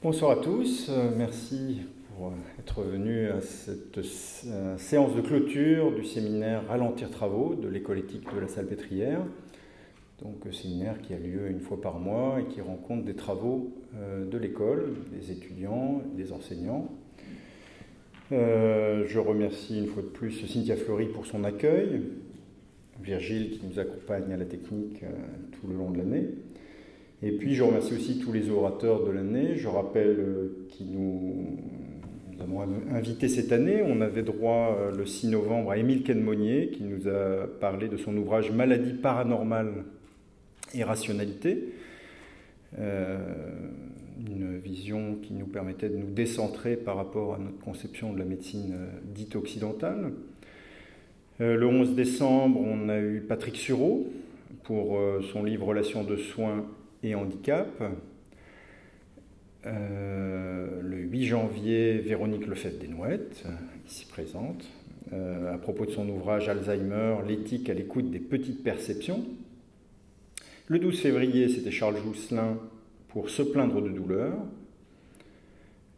Bonsoir à tous, euh, merci pour être venus à cette séance de clôture du séminaire Ralentir Travaux de l'école éthique de la Salpêtrière. Donc, un séminaire qui a lieu une fois par mois et qui rencontre des travaux euh, de l'école, des étudiants, des enseignants. Euh, je remercie une fois de plus Cynthia Fleury pour son accueil, Virgile qui nous accompagne à la technique tout le long de l'année. Et puis je remercie aussi tous les orateurs de l'année. Je rappelle euh, qui nous, avons invité cette année. On avait droit euh, le 6 novembre à Émile Kenmonier qui nous a parlé de son ouvrage Maladie paranormale et rationalité. Euh, une vision qui nous permettait de nous décentrer par rapport à notre conception de la médecine dite occidentale. le 11 décembre, on a eu Patrick Sureau pour son livre Relations de soins et handicap. Euh, le 8 janvier, Véronique Lefebvre-Desnouettes, ici présente, euh, à propos de son ouvrage Alzheimer, l'éthique à l'écoute des petites perceptions. Le 12 février, c'était Charles Jousselin pour Se plaindre de douleur.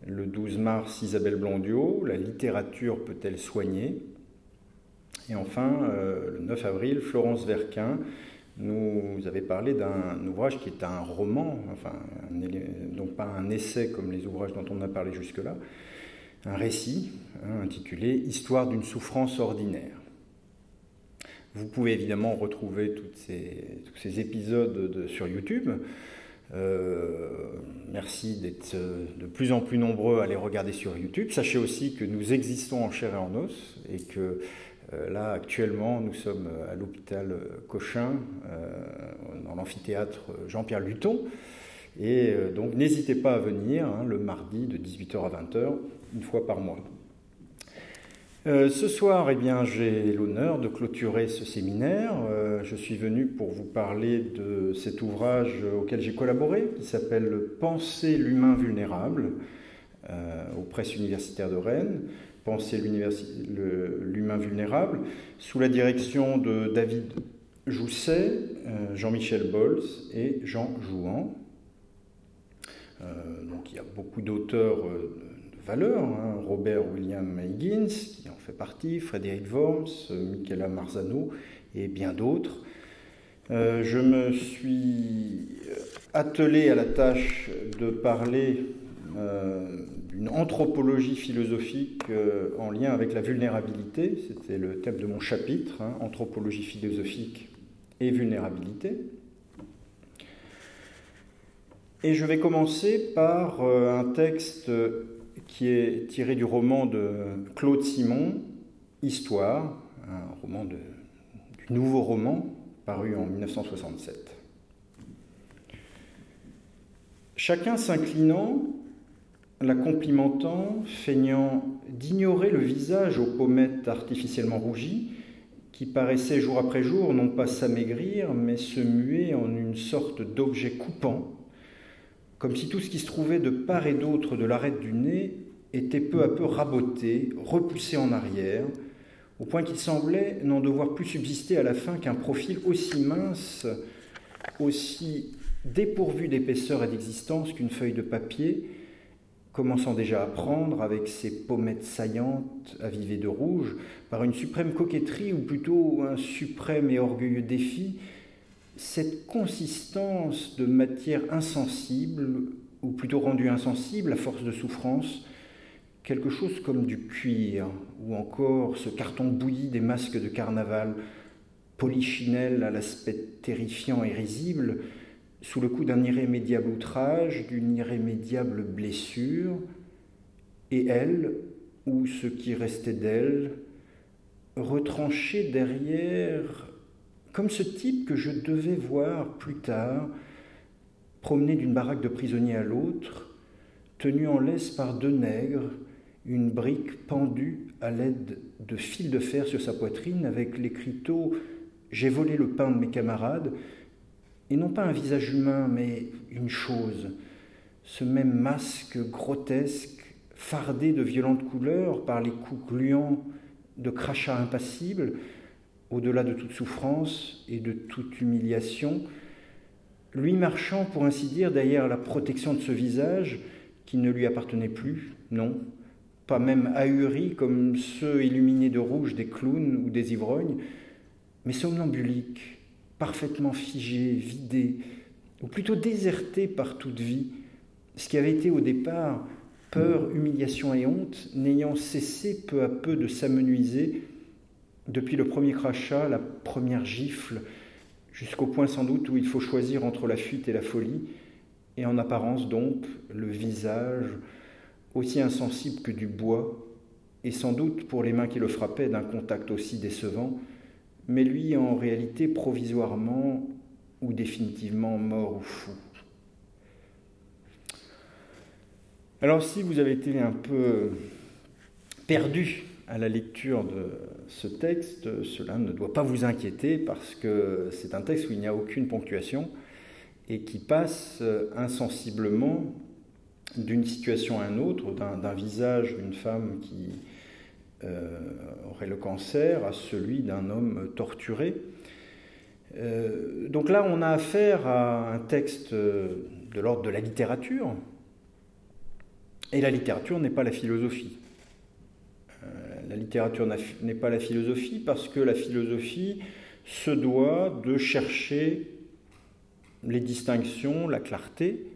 Le 12 mars, Isabelle Blondiot, La littérature peut-elle soigner? Et enfin, euh, le 9 avril, Florence Verquin, nous avez parlé d'un ouvrage qui est un roman, enfin, donc pas un essai comme les ouvrages dont on a parlé jusque-là, un récit hein, intitulé Histoire d'une souffrance ordinaire. Vous pouvez évidemment retrouver tous ces épisodes sur YouTube. Euh, merci d'être de plus en plus nombreux à les regarder sur YouTube. Sachez aussi que nous existons en chair et en os et que euh, là, actuellement, nous sommes à l'hôpital Cochin, euh, dans l'amphithéâtre Jean-Pierre Luton. Et euh, donc, n'hésitez pas à venir hein, le mardi de 18h à 20h, une fois par mois. ce soir, eh bien, j'ai l'honneur de clôturer ce séminaire. je suis venu pour vous parler de cet ouvrage auquel j'ai collaboré, qui s'appelle Penser l'humain vulnérable, aux presses universitaires de Rennes. Penser l'humain vulnérable, sous la direction de David Jousset, euh, Jean-Michel Bols et Jean Jouan. Euh, donc il y a beaucoup d'auteurs euh, de valeur, hein. Robert William Higgins, qui en fait partie, Frédéric Worms, Michela Marzano et bien d'autres. je me suis attelé à la tâche de parler une anthropologie philosophique euh, en lien avec la vulnérabilité. C'était le thème de mon chapitre, hein, anthropologie philosophique et vulnérabilité. Et je vais commencer par euh, un texte qui est tiré du roman de Claude Simon, Histoire, un roman du nouveau roman paru en 1967. Chacun s'inclinant la complimentant, feignant d'ignorer le visage aux pommettes artificiellement rougies, qui paraissait jour après jour non pas s'amaigrir, mais se muer en une sorte d'objet coupant, comme si tout ce qui se trouvait de part et d'autre de l'arête du nez était peu à peu raboté, repoussé en arrière, au point qu'il semblait n'en devoir plus subsister à la fin qu'un profil aussi mince, aussi dépourvu d'épaisseur et d'existence qu'une feuille de papier, commençant déjà à prendre, avec ses pommettes saillantes avivées de rouge, par une suprême coquetterie, ou plutôt un suprême et orgueilleux défi, cette consistance de matière insensible, ou plutôt rendue insensible à force de souffrance, quelque chose comme du cuir, ou encore ce carton bouilli des masques de carnaval, polichinelle à l'aspect terrifiant et risible, sous le coup d'un irrémédiable outrage, d'une irrémédiable blessure, et elle, ou ce qui restait d'elle, retranchée derrière, comme ce type que je devais voir plus tard, promener d'une baraque de prisonniers à l'autre, tenu en laisse par deux nègres, une brique pendue à l'aide de fils de fer sur sa poitrine, avec l'écriteau J'ai volé le pain de mes camarades, et non pas un visage humain, mais une chose, ce même masque grotesque, fardé de violentes couleurs par les coups gluants de crachats impassibles, au-delà de toute souffrance et de toute humiliation, lui marchant, pour ainsi dire, derrière la protection de ce visage qui ne lui appartenait plus, non, pas même ahuri comme ceux illuminés de rouge des clowns ou des ivrognes, mais somnambulique, parfaitement figé, vidé, ou plutôt déserté par toute vie, ce qui avait été au départ peur, humiliation et honte, n'ayant cessé peu à peu de s'amenuiser depuis le premier crachat, la première gifle, jusqu'au point sans doute où il faut choisir entre la fuite et la folie, et en apparence donc le visage, aussi insensible que du bois, et sans doute pour les mains qui le frappaient d'un contact aussi décevant, mais lui en réalité provisoirement ou définitivement mort ou fou. Alors si vous avez été un peu perdu à la lecture de ce texte, cela ne doit pas vous inquiéter parce que c'est un texte où il n'y a aucune ponctuation et qui passe insensiblement d'une situation à une autre, d'un visage d'une femme qui euh, aurait le cancer à celui d'un homme torturé. Euh, donc là, on a affaire à un texte de l'ordre de la littérature, et la littérature n'est pas la philosophie. Euh, la littérature n'est pas la philosophie parce que la philosophie se doit de chercher les distinctions, la clarté,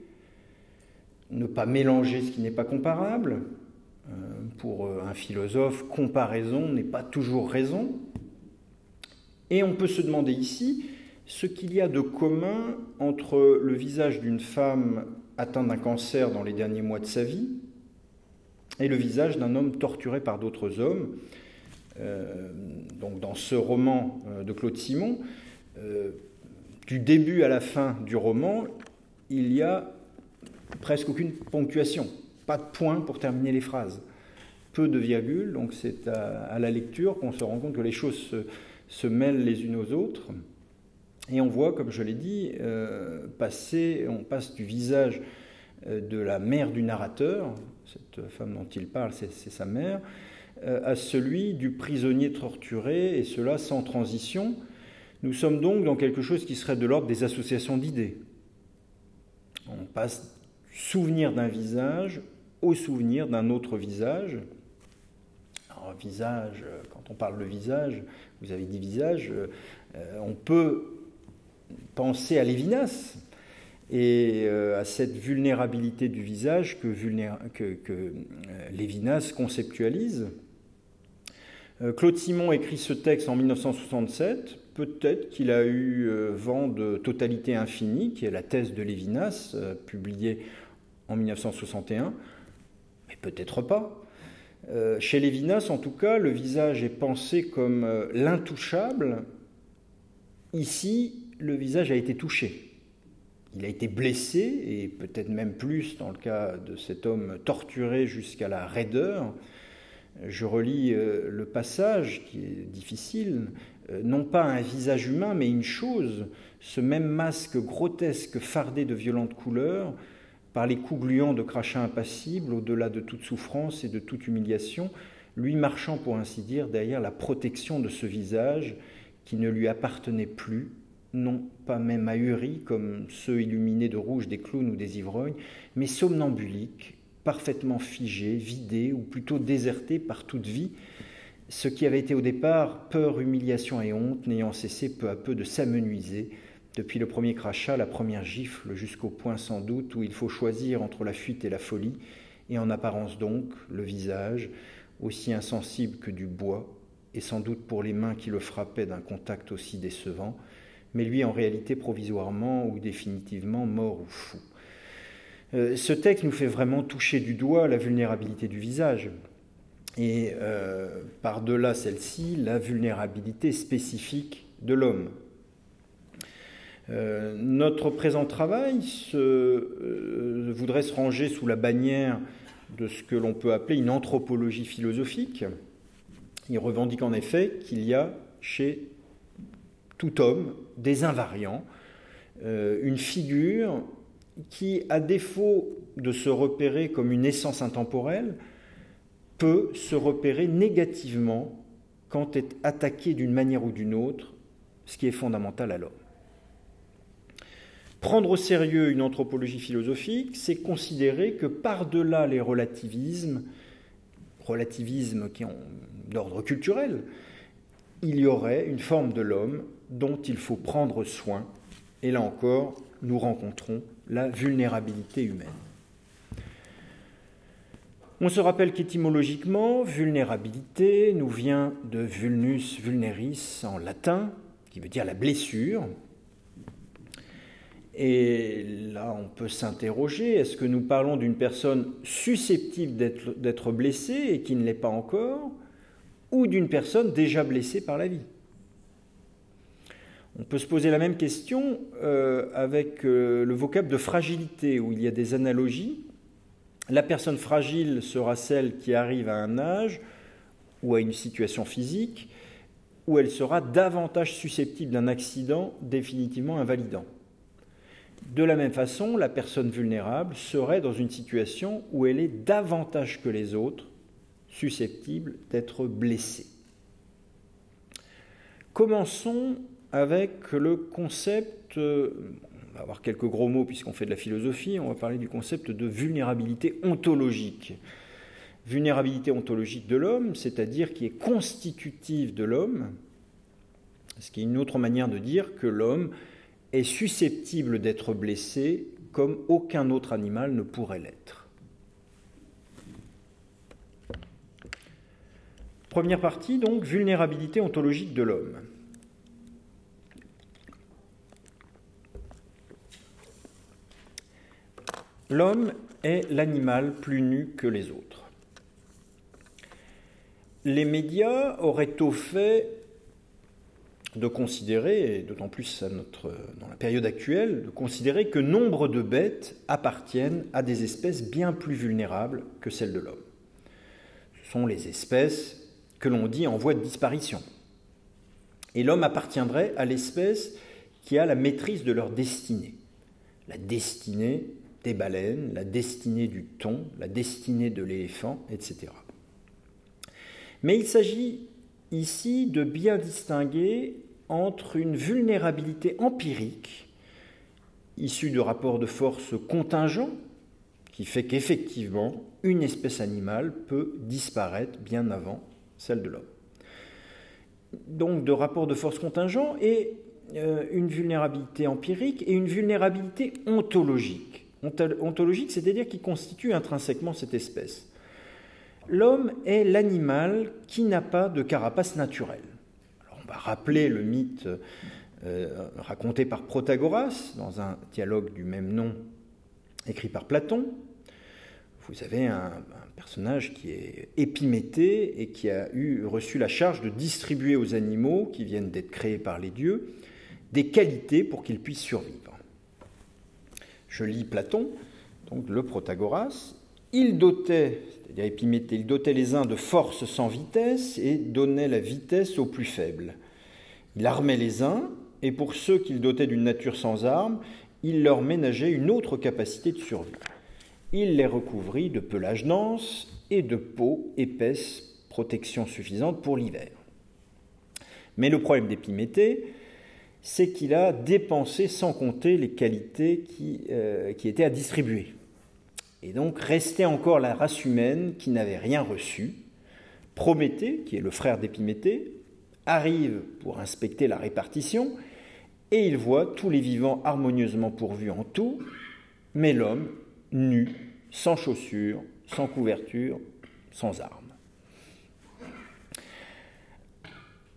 ne pas mélanger ce qui n'est pas comparable. Euh, pour euh, un philosophe, comparaison n'est pas toujours raison. Et on peut se demander ici ce qu'il y a de commun entre le visage d'une femme atteinte d'un cancer dans les derniers mois de sa vie et le visage d'un homme torturé par d'autres hommes. Euh, donc dans ce roman de Claude Simon, du début à la fin du roman, il y a presque aucune ponctuation, pas de point pour terminer les phrases, peu de virgules, donc c'est à, la lecture qu'on se rend compte que les choses se, mêlent les unes aux autres. Et on voit, comme je l'ai dit, euh, passer, on passe du visage euh, de la mère du narrateur, cette femme dont il parle, c'est sa mère, euh, à celui du prisonnier torturé, et cela sans transition. Nous sommes donc dans quelque chose qui serait de l'ordre des associations d'idées. On passe souvenir d'un visage au souvenir d'un autre visage. Alors, visage, quand on parle de visage, vous avez dit visage, euh, on peut penser à Lévinas et euh, à cette vulnérabilité du visage que, euh, Lévinas conceptualise. Claude Simon écrit ce texte en 1967. Peut-être qu'il a eu vent de Totalité infinie, qui est la thèse de Lévinas, publiée en 1961, mais peut-être pas. Euh, chez Lévinas, en tout cas, le visage est pensé comme euh, l'intouchable. Ici, le visage a été touché. Il a été blessé, et peut-être même plus dans le cas de cet homme torturé jusqu'à la raideur. Je relis euh, le passage qui est difficile. non pas un visage humain, mais une chose, ce même masque grotesque fardé de violentes couleurs, par les coups gluants de crachats impassibles, au-delà de toute souffrance et de toute humiliation, lui marchant pour ainsi dire derrière la protection de ce visage qui ne lui appartenait plus, non pas même ahuri comme ceux illuminés de rouge des clowns ou des ivrognes, mais somnambulique, parfaitement figé, vidé ou plutôt déserté par toute vie, ce qui avait été au départ peur, humiliation et honte, n'ayant cessé peu à peu de s'amenuiser depuis le premier crachat, la première gifle, jusqu'au point sans doute où il faut choisir entre la fuite et la folie, et en apparence donc le visage, aussi insensible que du bois, et sans doute pour les mains qui le frappaient d'un contact aussi décevant, mais lui en réalité provisoirement ou définitivement mort ou fou. Euh, ce texte nous fait vraiment toucher du doigt la vulnérabilité du visage, et euh, par-delà celle-ci, la vulnérabilité spécifique de l'homme, euh, notre présent travail euh, voudrait se ranger sous la bannière de ce que l'on peut appeler une anthropologie philosophique. Il revendique en effet qu'il y a chez tout homme des invariants, euh, une figure qui, à défaut de se repérer comme une essence intemporelle, peut se repérer négativement quand est attaqué d'une manière ou d'une autre ce qui est fondamental à l'homme. Prendre au sérieux une anthropologie philosophique, c'est considérer que par-delà les relativismes, relativismes qui ont d'ordre culturel, il y aurait une forme de l'homme dont il faut prendre soin. Et là encore, nous rencontrons la vulnérabilité humaine. On se rappelle qu'étymologiquement, vulnérabilité nous vient de vulnus vulneris en latin, qui veut dire la blessure. Et là, on peut s'interroger, est-ce que nous parlons d'une personne susceptible d'être blessée et qui ne l'est pas encore, ou d'une personne déjà blessée par la vie? On peut se poser la même question euh, avec euh, le vocable de fragilité, où il y a des analogies. La personne fragile sera celle qui arrive à un âge ou à une situation physique où elle sera davantage susceptible d'un accident définitivement invalidant. De la même façon, la personne vulnérable serait dans une situation où elle est davantage que les autres susceptible d'être blessée. Commençons avec le concept, on va avoir quelques gros mots puisqu'on fait de la philosophie, on va parler du concept de vulnérabilité ontologique. Vulnérabilité ontologique de l'homme, c'est-à-dire qui est constitutive de l'homme, ce qui est une autre manière de dire que l'homme est susceptible d'être blessé comme aucun autre animal ne pourrait l'être. Première partie, donc, vulnérabilité ontologique de l'homme. L'homme est l'animal plus nu que les autres. Les médias auraient au fait de considérer, et d'autant plus dans la période actuelle, de considérer que nombre de bêtes appartiennent à des espèces bien plus vulnérables que celles de l'homme. Ce sont les espèces que l'on dit en voie de disparition. Et l'homme appartiendrait à l'espèce qui a la maîtrise de leur destinée. La destinée des baleines, la destinée du thon, la destinée de l'éléphant, etc. Mais il s'agit ici de bien distinguer entre une vulnérabilité empirique, issue de rapports de force contingents, qui fait qu'effectivement, une espèce animale peut disparaître bien avant celle de l'homme. Donc de rapports de force contingents et euh, une vulnérabilité empirique et une vulnérabilité ontologique. Ontologique, c'est-à-dire qui constitue intrinsèquement cette espèce. L'homme est l'animal qui n'a pas de carapace naturelle rappeler le mythe euh, raconté par Protagoras dans un dialogue du même nom écrit par Platon. Vous avez un, personnage qui est Épiméthée et qui a reçu la charge de distribuer aux animaux qui viennent d'être créés par les dieux des qualités pour qu'ils puissent survivre. Je lis Platon, donc le Protagoras. Il dotait, c'est-à-dire il dotait les uns de force sans vitesse et donnait la vitesse aux plus faibles. Il armait les uns, et pour ceux qu'il dotait d'une nature sans armes, il leur ménageait une autre capacité de survie. Il les recouvrit de pelage dense et de peau épaisse, protection suffisante pour l'hiver. Mais le problème d'Épiméthée, c'est qu'il a dépensé sans compter les qualités qui, euh, qui étaient à distribuer. Et donc restait encore la race humaine qui n'avait rien reçu. Prométhée, qui est le frère d'Épiméthée, arrive pour inspecter la répartition et il voit tous les vivants harmonieusement pourvus en tout, mais l'homme nu, sans chaussures, sans couverture, sans armes.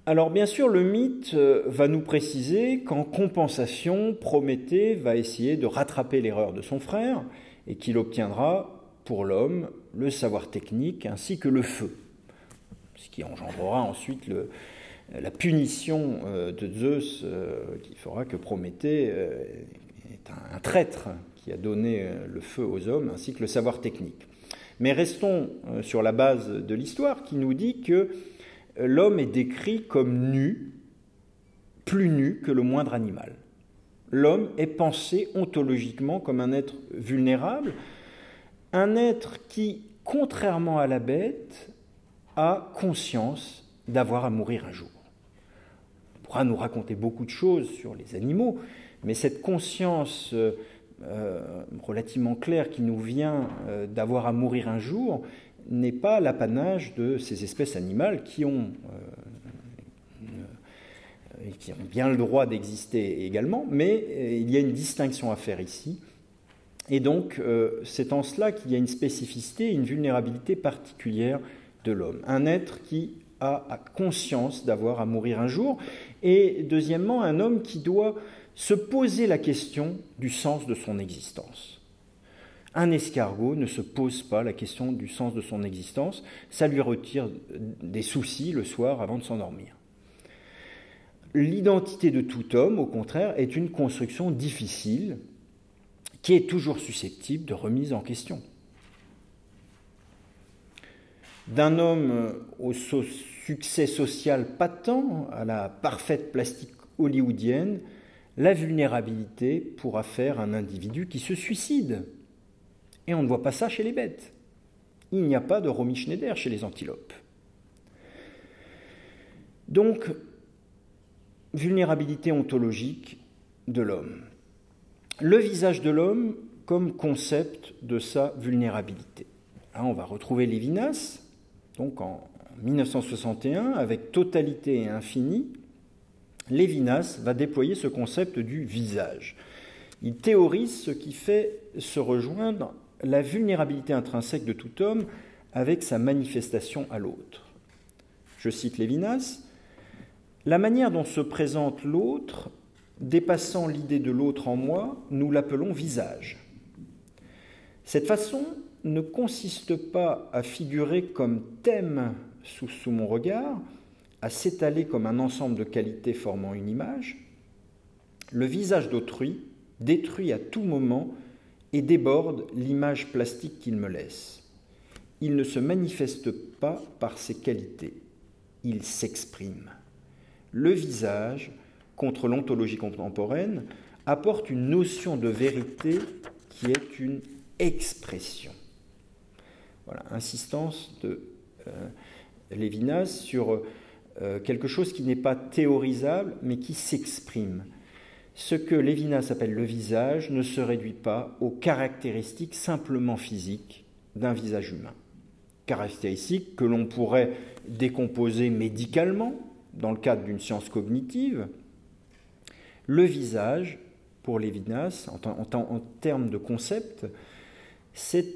Alors bien sûr, le mythe euh, va nous préciser qu'en compensation, Prométhée va essayer de rattraper l'erreur de son frère et qu'il obtiendra pour l'homme le savoir technique ainsi que le feu, ce qui engendrera ensuite le, la punition euh, de Zeus euh, qui fera que Prométhée euh, est un, traître qui a donné le feu aux hommes ainsi que le savoir technique. Mais restons sur la base de l'histoire qui nous dit que l'homme est décrit comme nu, plus nu que le moindre animal. L'homme est pensé ontologiquement comme un être vulnérable, un être qui, contrairement à la bête, a conscience d'avoir à mourir un jour pourra nous raconter beaucoup de choses sur les animaux, mais cette conscience relativement claire qui nous vient d'avoir à mourir un jour n'est pas l'apanage de ces espèces animales qui ont qui ont bien le droit d'exister également, mais euh, il y a une distinction à faire ici. Et donc, euh, c'est en cela qu'il y a une spécificité, une vulnérabilité particulière de l'homme. Un être qui a conscience d'avoir à mourir un jour, et deuxièmement, un homme qui doit se poser la question du sens de son existence. Un escargot ne se pose pas la question du sens de son existence, ça lui retire des soucis le soir avant de s'endormir. L'identité de tout homme, au contraire, est une construction difficile qui est toujours susceptible de remise en question. D'un homme au succès social patent à la parfaite plastique hollywoodienne, la vulnérabilité pourra faire un individu qui se suicide. Et on ne voit pas ça chez les bêtes. Il n'y a pas de Romy Schneider chez les antilopes. Donc, vulnérabilité ontologique de l'homme. Le visage de l'homme comme concept de sa vulnérabilité. Là, on va retrouver Lévinas, donc en 1961, avec Totalité et Infini. Lévinas va déployer ce concept du visage. Il théorise ce qui fait se rejoindre la vulnérabilité intrinsèque de tout homme avec sa manifestation à l'autre. Je cite Lévinas la manière dont se présente l'autre, dépassant l'idée de l'autre en moi, nous l'appelons visage. Cette façon ne consiste pas à figurer comme thème sous, mon regard, à s'étaler comme un ensemble de qualités formant une image. Le visage d'autrui détruit à tout moment et déborde l'image plastique qu'il me laisse. Il ne se manifeste pas par ses qualités, il s'exprime le visage, contre l'ontologie contemporaine, apporte une notion de vérité qui est une expression. Voilà, insistance de euh, Lévinas sur euh, quelque chose qui n'est pas théorisable, mais qui s'exprime. Ce que Lévinas appelle le visage ne se réduit pas aux caractéristiques simplement physiques d'un visage humain. Caractéristiques que l'on pourrait décomposer médicalement, dans le cadre d'une science cognitive, le visage, pour Lévinas, en, en termes de concept, c'est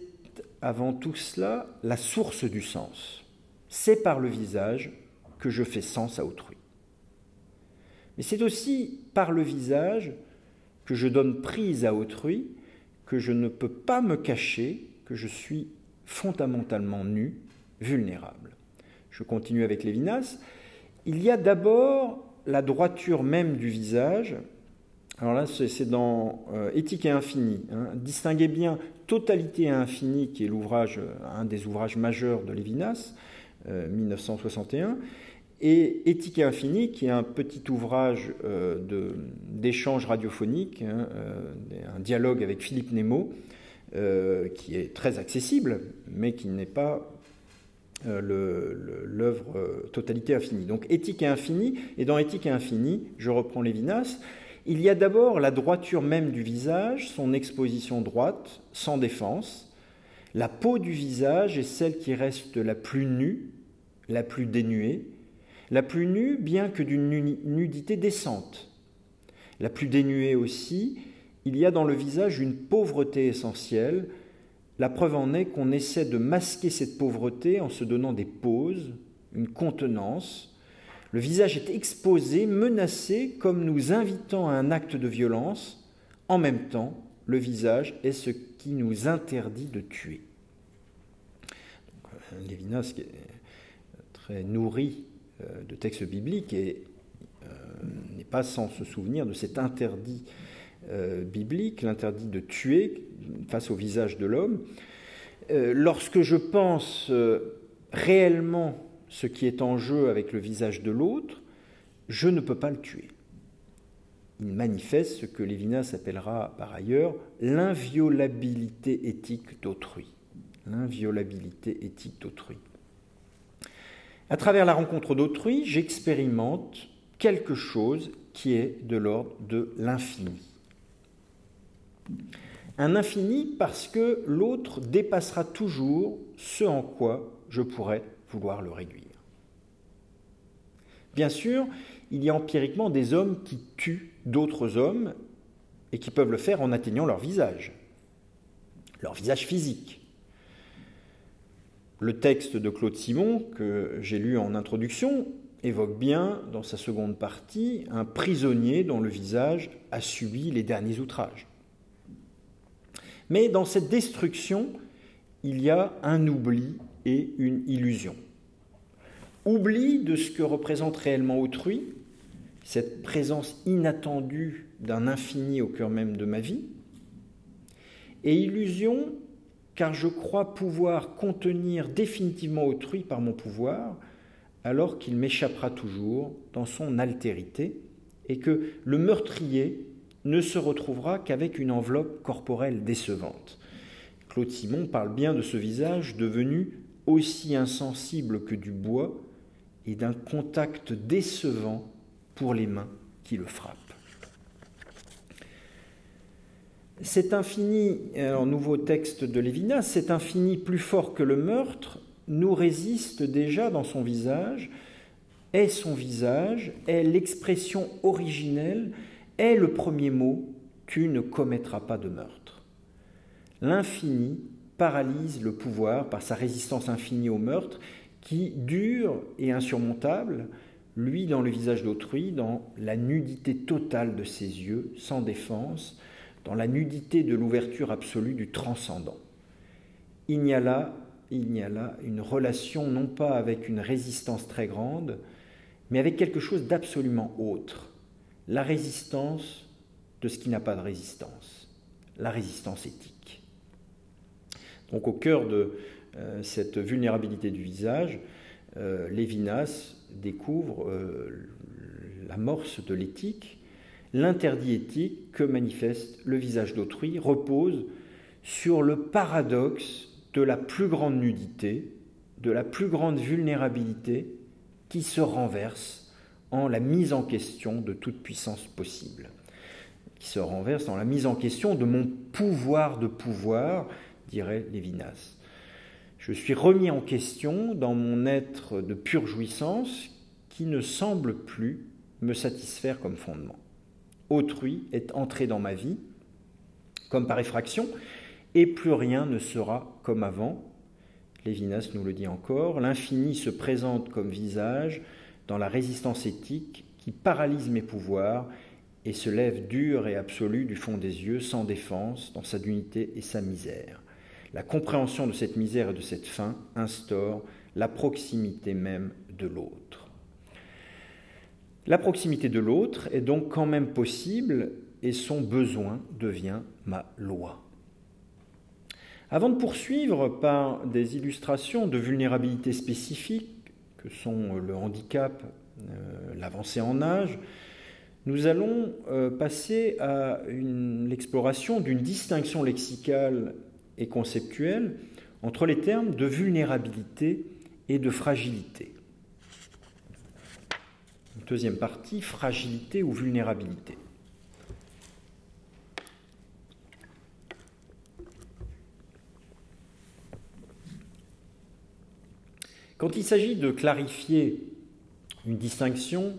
avant tout cela la source du sens. C'est par le visage que je fais sens à autrui. Mais c'est aussi par le visage que je donne prise à autrui, que je ne peux pas me cacher, que je suis fondamentalement nu, vulnérable. Je continue avec Lévinas. Il y a d'abord la droiture même du visage. Alors là, c'est dans euh, Éthique et Infini. Hein. Distinguez bien Totalité et Infini, qui est l'ouvrage, un des ouvrages majeurs de Lévinas, 1961, euh, et Éthique et Infini, qui est un petit ouvrage d'échange radiophonique, hein, un dialogue avec Philippe Nemo, qui est très accessible, mais qui n'est pas euh, l'œuvre euh, Totalité infinie. Donc éthique et infinie, et dans éthique et infinie, je reprends Lévinas, il y a d'abord la droiture même du visage, son exposition droite, sans défense. La peau du visage est celle qui reste la plus nue, la plus dénuée, la plus nue bien que d'une nudité décente. La plus dénuée aussi, il y a dans le visage une pauvreté essentielle, la preuve en est qu'on essaie de masquer cette pauvreté en se donnant des pauses, une contenance. Le visage est exposé, menacé, comme nous invitant à un acte de violence. En même temps, le visage est ce qui nous interdit de tuer. Euh, Lévinas nourri euh, de textes bibliques et euh, n'est pas sans se souvenir de cet interdit euh, biblique, l'interdit de tuer face au visage de l'homme. Lorsque je pense réellement ce qui est en jeu avec le visage de l'autre, je ne peux pas le tuer. Il manifeste ce que Lévinas appellera par ailleurs l'inviolabilité éthique d'autrui. L'inviolabilité éthique d'autrui. À travers la rencontre d'autrui, j'expérimente quelque chose qui est de l'ordre de l'infini Un infini parce que l'autre dépassera toujours ce en quoi je pourrais vouloir le réduire. Bien sûr, il y a empiriquement des hommes qui tuent d'autres hommes et qui peuvent le faire en atteignant leur visage, leur visage physique. Le texte de Claude Simon, que j'ai lu en introduction, évoque bien, dans sa seconde partie, un prisonnier dont le visage a subi les derniers outrages. Mais dans cette destruction, il y a un oubli et une illusion. Oubli de ce que représente réellement autrui, cette présence inattendue d'un infini au cœur même de ma vie, et illusion car je crois pouvoir contenir définitivement autrui par mon pouvoir, alors qu'il m'échappera toujours dans son altérité, et que le meurtrier ne se retrouvera qu'avec une enveloppe corporelle décevante. Claude Simon parle bien de ce visage devenu aussi insensible que du bois et d'un contact décevant pour les mains qui le frappent. Cet infini, en nouveau texte de Lévinas, cet infini plus fort que le meurtre nous résiste déjà dans son visage, est son visage, est l'expression originelle, est le premier mot Tu ne commettras pas de meurtre. L'infini paralyse le pouvoir par sa résistance infinie au meurtre, qui, dure et insurmontable, lui dans le visage d'autrui, dans la nudité totale de ses yeux, sans défense, dans la nudité de l'ouverture absolue du transcendant. Il y a là, une relation non pas avec une résistance très grande, mais avec quelque chose d'absolument autre, la résistance de ce qui n'a pas de résistance, la résistance éthique. Donc au cœur de euh, cette vulnérabilité du visage, euh, Lévinas découvre euh, l'amorce de l'éthique l'interdit éthique que manifeste le visage d'autrui repose sur le paradoxe de la plus grande nudité, de la plus grande vulnérabilité qui se renverse en la mise en question de toute puissance possible, qui se renverse en la mise en question de mon pouvoir de pouvoir, dirait Lévinas. Je suis remis en question dans mon être de pure jouissance qui ne semble plus me satisfaire comme fondement autrui est entré dans ma vie, comme par effraction, et plus rien ne sera comme avant. Lévinas nous le dit encore, l'infini se présente comme visage dans la résistance éthique qui paralyse mes pouvoirs et se lève dur et absolu du fond des yeux, sans défense, dans sa dignité et sa misère. La compréhension de cette misère et de cette fin instaure la proximité même de l'autre. La proximité de l'autre est donc quand même possible et son besoin devient ma loi. Avant de poursuivre par des illustrations de vulnérabilité spécifiques que sont le handicap, euh, l'avancée en âge, nous allons euh, passer à l'exploration d'une distinction lexicale et conceptuelle entre les termes de vulnérabilité et de fragilité. Deuxième partie, fragilité ou vulnérabilité. Quand il s'agit de clarifier une distinction,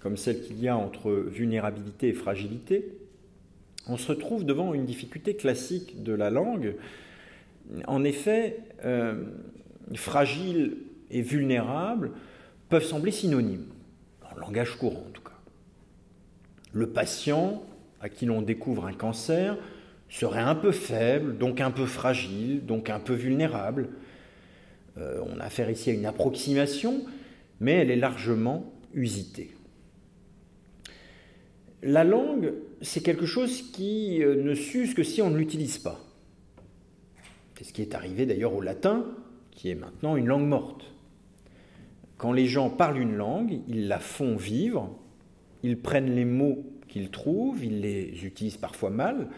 comme celle qu'il y a entre vulnérabilité et fragilité, on se retrouve devant une difficulté classique de la langue. En effet, euh, fragile et vulnérable peuvent sembler synonymes langage courant en tout cas. Le patient à qui l'on découvre un cancer serait un peu faible, donc un peu fragile, donc un peu vulnérable. Euh, on a affaire ici à une approximation, mais elle est largement usitée. La langue, c'est quelque chose qui euh, ne s'use que si on ne l'utilise pas. C'est ce qui est arrivé d'ailleurs au latin, qui est maintenant une langue morte. Quand les gens parlent une langue, ils la font vivre, ils prennent les mots qu'ils trouvent, ils les utilisent parfois mal,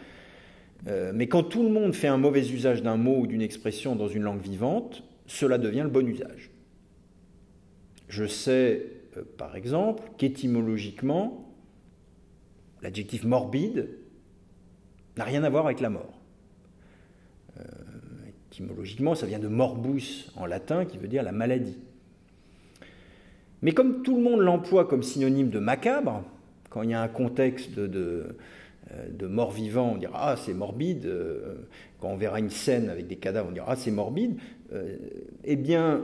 euh, mais quand tout le monde fait un mauvais usage d'un mot ou d'une expression dans une langue vivante, cela devient le bon usage. Je sais, euh, par exemple, qu'étymologiquement, l'adjectif morbide n'a rien à voir avec la mort. Euh, étymologiquement, ça vient de morbus en latin, qui veut dire la maladie. Mais comme tout le monde l'emploie comme synonyme de macabre, quand il y a un contexte de, de mort-vivant, on dira Ah, c'est morbide. Quand on verra une scène avec des cadavres, on dira Ah, c'est morbide. Eh bien,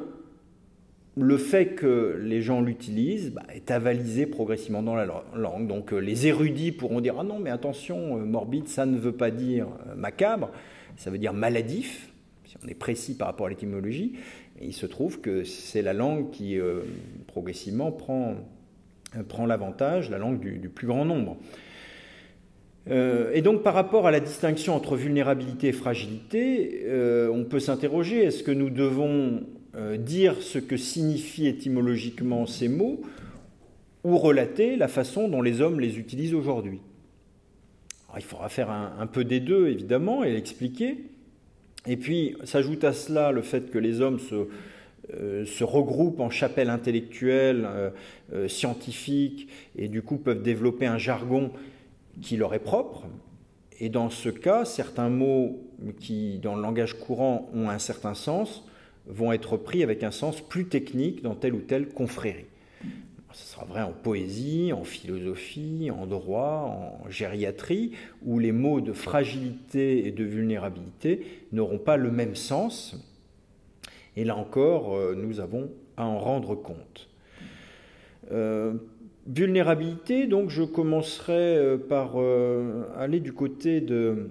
le fait que les gens l'utilisent bah, est avalisé progressivement dans la langue. Donc euh, les érudits pourront dire Ah non, mais attention, euh, morbide, ça ne veut pas dire euh, macabre, ça veut dire maladif, si on est précis par rapport à l'étymologie. Il se trouve que c'est la langue qui progressivement prend, prend l'avantage, la langue du, plus grand nombre. et donc par rapport à la distinction entre vulnérabilité et fragilité, on peut s'interroger, est-ce que nous devons euh, dire ce que signifient étymologiquement ces mots ou relater la façon dont les hommes les utilisent aujourd'hui? Il faudra faire un, peu des deux, évidemment, et l'expliquer. Et puis s'ajoute à cela le fait que les hommes se, euh, regroupent en chapelles intellectuelles, euh, scientifiques, et du coup peuvent développer un jargon qui leur est propre. Et dans ce cas, certains mots qui, dans le langage courant, ont un certain sens, vont être pris avec un sens plus technique dans telle ou telle confrérie. Ce sera vrai en poésie, en philosophie, en droit, en gériatrie, où les mots de fragilité et de vulnérabilité n'auront pas le même sens. Et là encore, euh, nous avons à en rendre compte. Euh, vulnérabilité, donc je commencerai euh, par aller du côté de,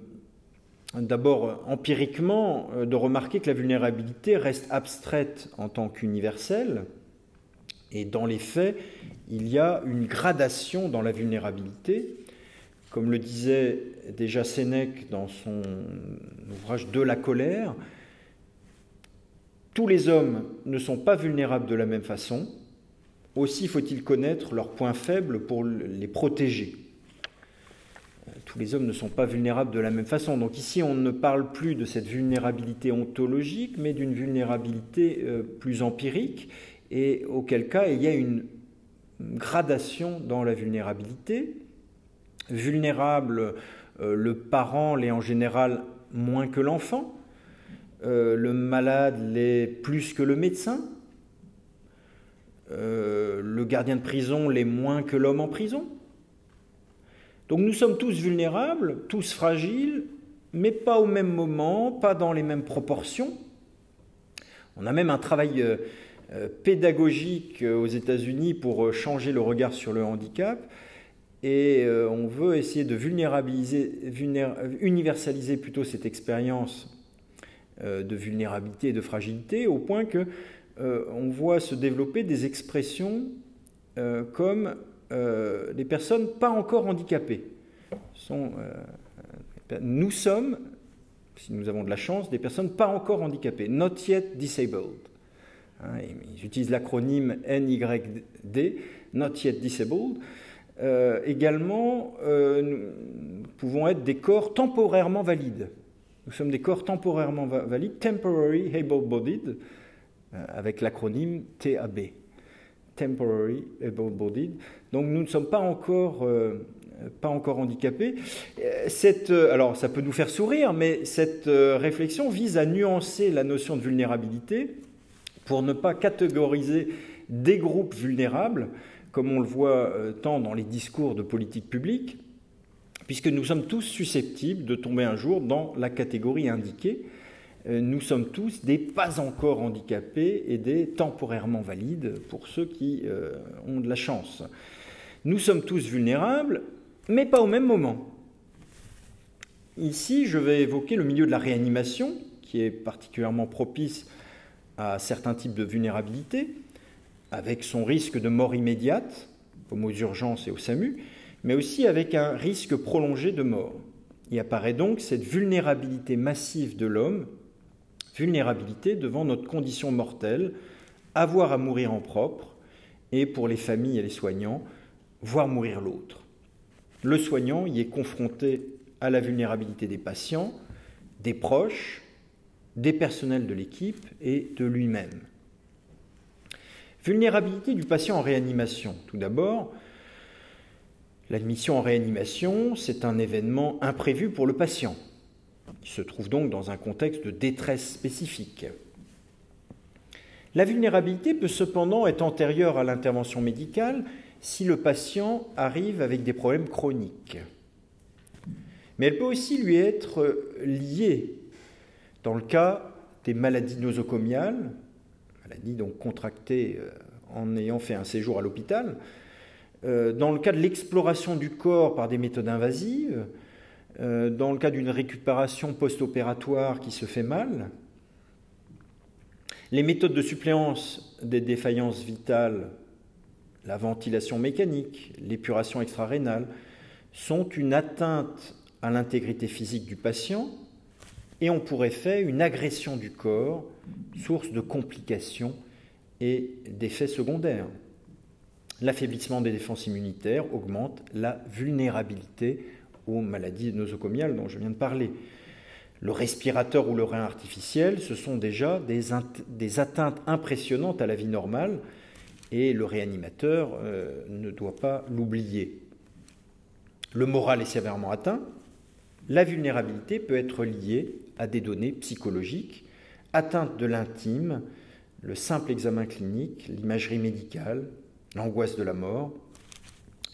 d'abord empiriquement de remarquer que la vulnérabilité reste abstraite en tant qu'universelle, et dans les faits, il y a une gradation dans la vulnérabilité. Comme le disait déjà Sénèque dans son ouvrage De la colère, tous les hommes ne sont pas vulnérables de la même façon, aussi faut-il connaître leurs points faibles pour les protéger tous les hommes ne sont pas vulnérables de la même façon. Donc ici, on ne parle plus de cette vulnérabilité ontologique, mais d'une vulnérabilité euh, plus empirique, et auquel cas il y a une gradation dans la vulnérabilité. Vulnérable, euh, le parent l'est en général moins que l'enfant, euh, le malade l'est plus que le médecin, le gardien de prison l'est moins que l'homme en prison. Donc nous sommes tous vulnérables, tous fragiles, mais pas au même moment, pas dans les mêmes proportions. On a même un travail euh, euh, pédagogique euh, aux États-Unis pour changer le regard sur le handicap. Et on veut essayer de vulnérabiliser, universaliser plutôt cette expérience de vulnérabilité et de fragilité, au point que on voit se développer des expressions comme euh, des personnes pas encore handicapées. Sont, euh, nous sommes, si nous avons de la chance, des personnes pas encore handicapées, not yet disabled. Hein, ils utilisent l'acronyme NYD, not yet disabled. Euh, également, nous pouvons être des corps temporairement valides. Nous sommes des corps temporairement valides, temporary able-bodied, avec l'acronyme TAB temporary able-bodied. Donc nous ne sommes pas encore, euh, pas encore handicapés. Euh, euh, alors ça peut nous faire sourire, mais cette réflexion vise à nuancer la notion de vulnérabilité pour ne pas catégoriser des groupes vulnérables, comme on le voit tant dans les discours de politique publique, puisque nous sommes tous susceptibles de tomber un jour dans la catégorie indiquée. Euh, nous sommes tous des pas encore handicapés et des temporairement valides pour ceux qui euh, ont de la chance. Nous sommes tous vulnérables, mais pas au même moment. Ici, je vais évoquer le milieu de la réanimation, qui est particulièrement propice à certains types de vulnérabilité, avec son risque de mort immédiate, comme aux urgences et au SAMU, mais aussi avec un risque prolongé de mort. Il apparaît donc cette vulnérabilité massive de l'homme vulnérabilité devant notre condition mortelle, avoir à mourir en propre, et pour les familles et les soignants, voir mourir l'autre. Le soignant y est confronté à la vulnérabilité des patients, des proches, des personnels de l'équipe et de lui-même. Vulnérabilité du patient en réanimation. Tout d'abord, L'admission en réanimation, c'est un événement imprévu pour le patient. Il se trouve donc dans un contexte de détresse spécifique. La vulnérabilité peut cependant être antérieure à l'intervention médicale si le patient arrive avec des problèmes chroniques. Mais elle peut aussi lui être liée dans le cas des maladies nosocomiales, maladies donc contractées euh, en ayant fait un séjour à l'hôpital, euh, dans le cas de l'exploration du corps par des méthodes invasives, euh, dans le cas d'une récupération post-opératoire qui se fait mal, les méthodes de suppléance des défaillances vitales, la ventilation mécanique, l'épuration extra-rénale, sont une atteinte à l'intégrité physique du patient et ont pour effet une agression du corps, source de complications et d'effets secondaires. L'affaiblissement des défenses immunitaires augmente la vulnérabilité aux maladies nosocomiales dont je viens de parler. Le respirateur ou le rein artificiel, ce sont déjà des, atteintes impressionnantes à la vie normale et le réanimateur euh, ne doit pas l'oublier. Le moral est sévèrement atteint. La vulnérabilité peut être liée à des données psychologiques, atteinte de l'intime, le simple examen clinique, l'imagerie médicale, l'angoisse de la mort,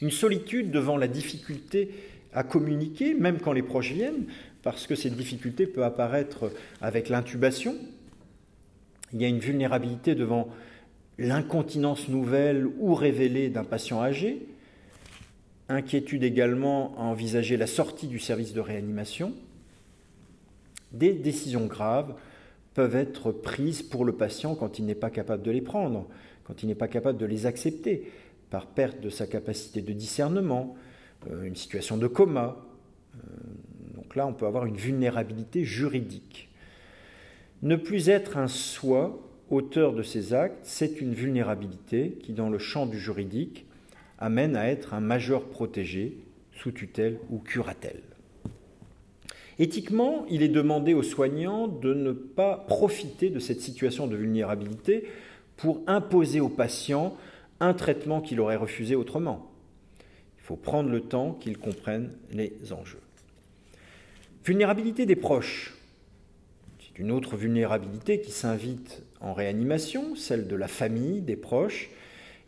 une solitude devant la difficulté à communiquer, même quand les proches viennent, parce que cette difficulté peut apparaître avec l'intubation. Il y a une vulnérabilité devant l'incontinence nouvelle ou révélée d'un patient âgé, inquiétude également à envisager la sortie du service de réanimation. Des décisions graves peuvent être prises pour le patient quand il n'est pas capable de les prendre, quand il n'est pas capable de les accepter, par perte de sa capacité de discernement, euh, une situation de coma. Euh, donc là, on peut avoir une vulnérabilité juridique. Ne plus être un soi auteur de ces actes, c'est une vulnérabilité qui, dans le champ du juridique, amène à être un majeur protégé sous tutelle ou curatelle. Éthiquement, il est demandé aux soignants de ne pas profiter de cette situation de vulnérabilité pour imposer aux patients un traitement qu'il aurait refusé autrement. Il faut prendre le temps qu'ils comprennent les enjeux. Vulnérabilité des proches. C'est une autre vulnérabilité qui s'invite en réanimation, celle de la famille, des proches.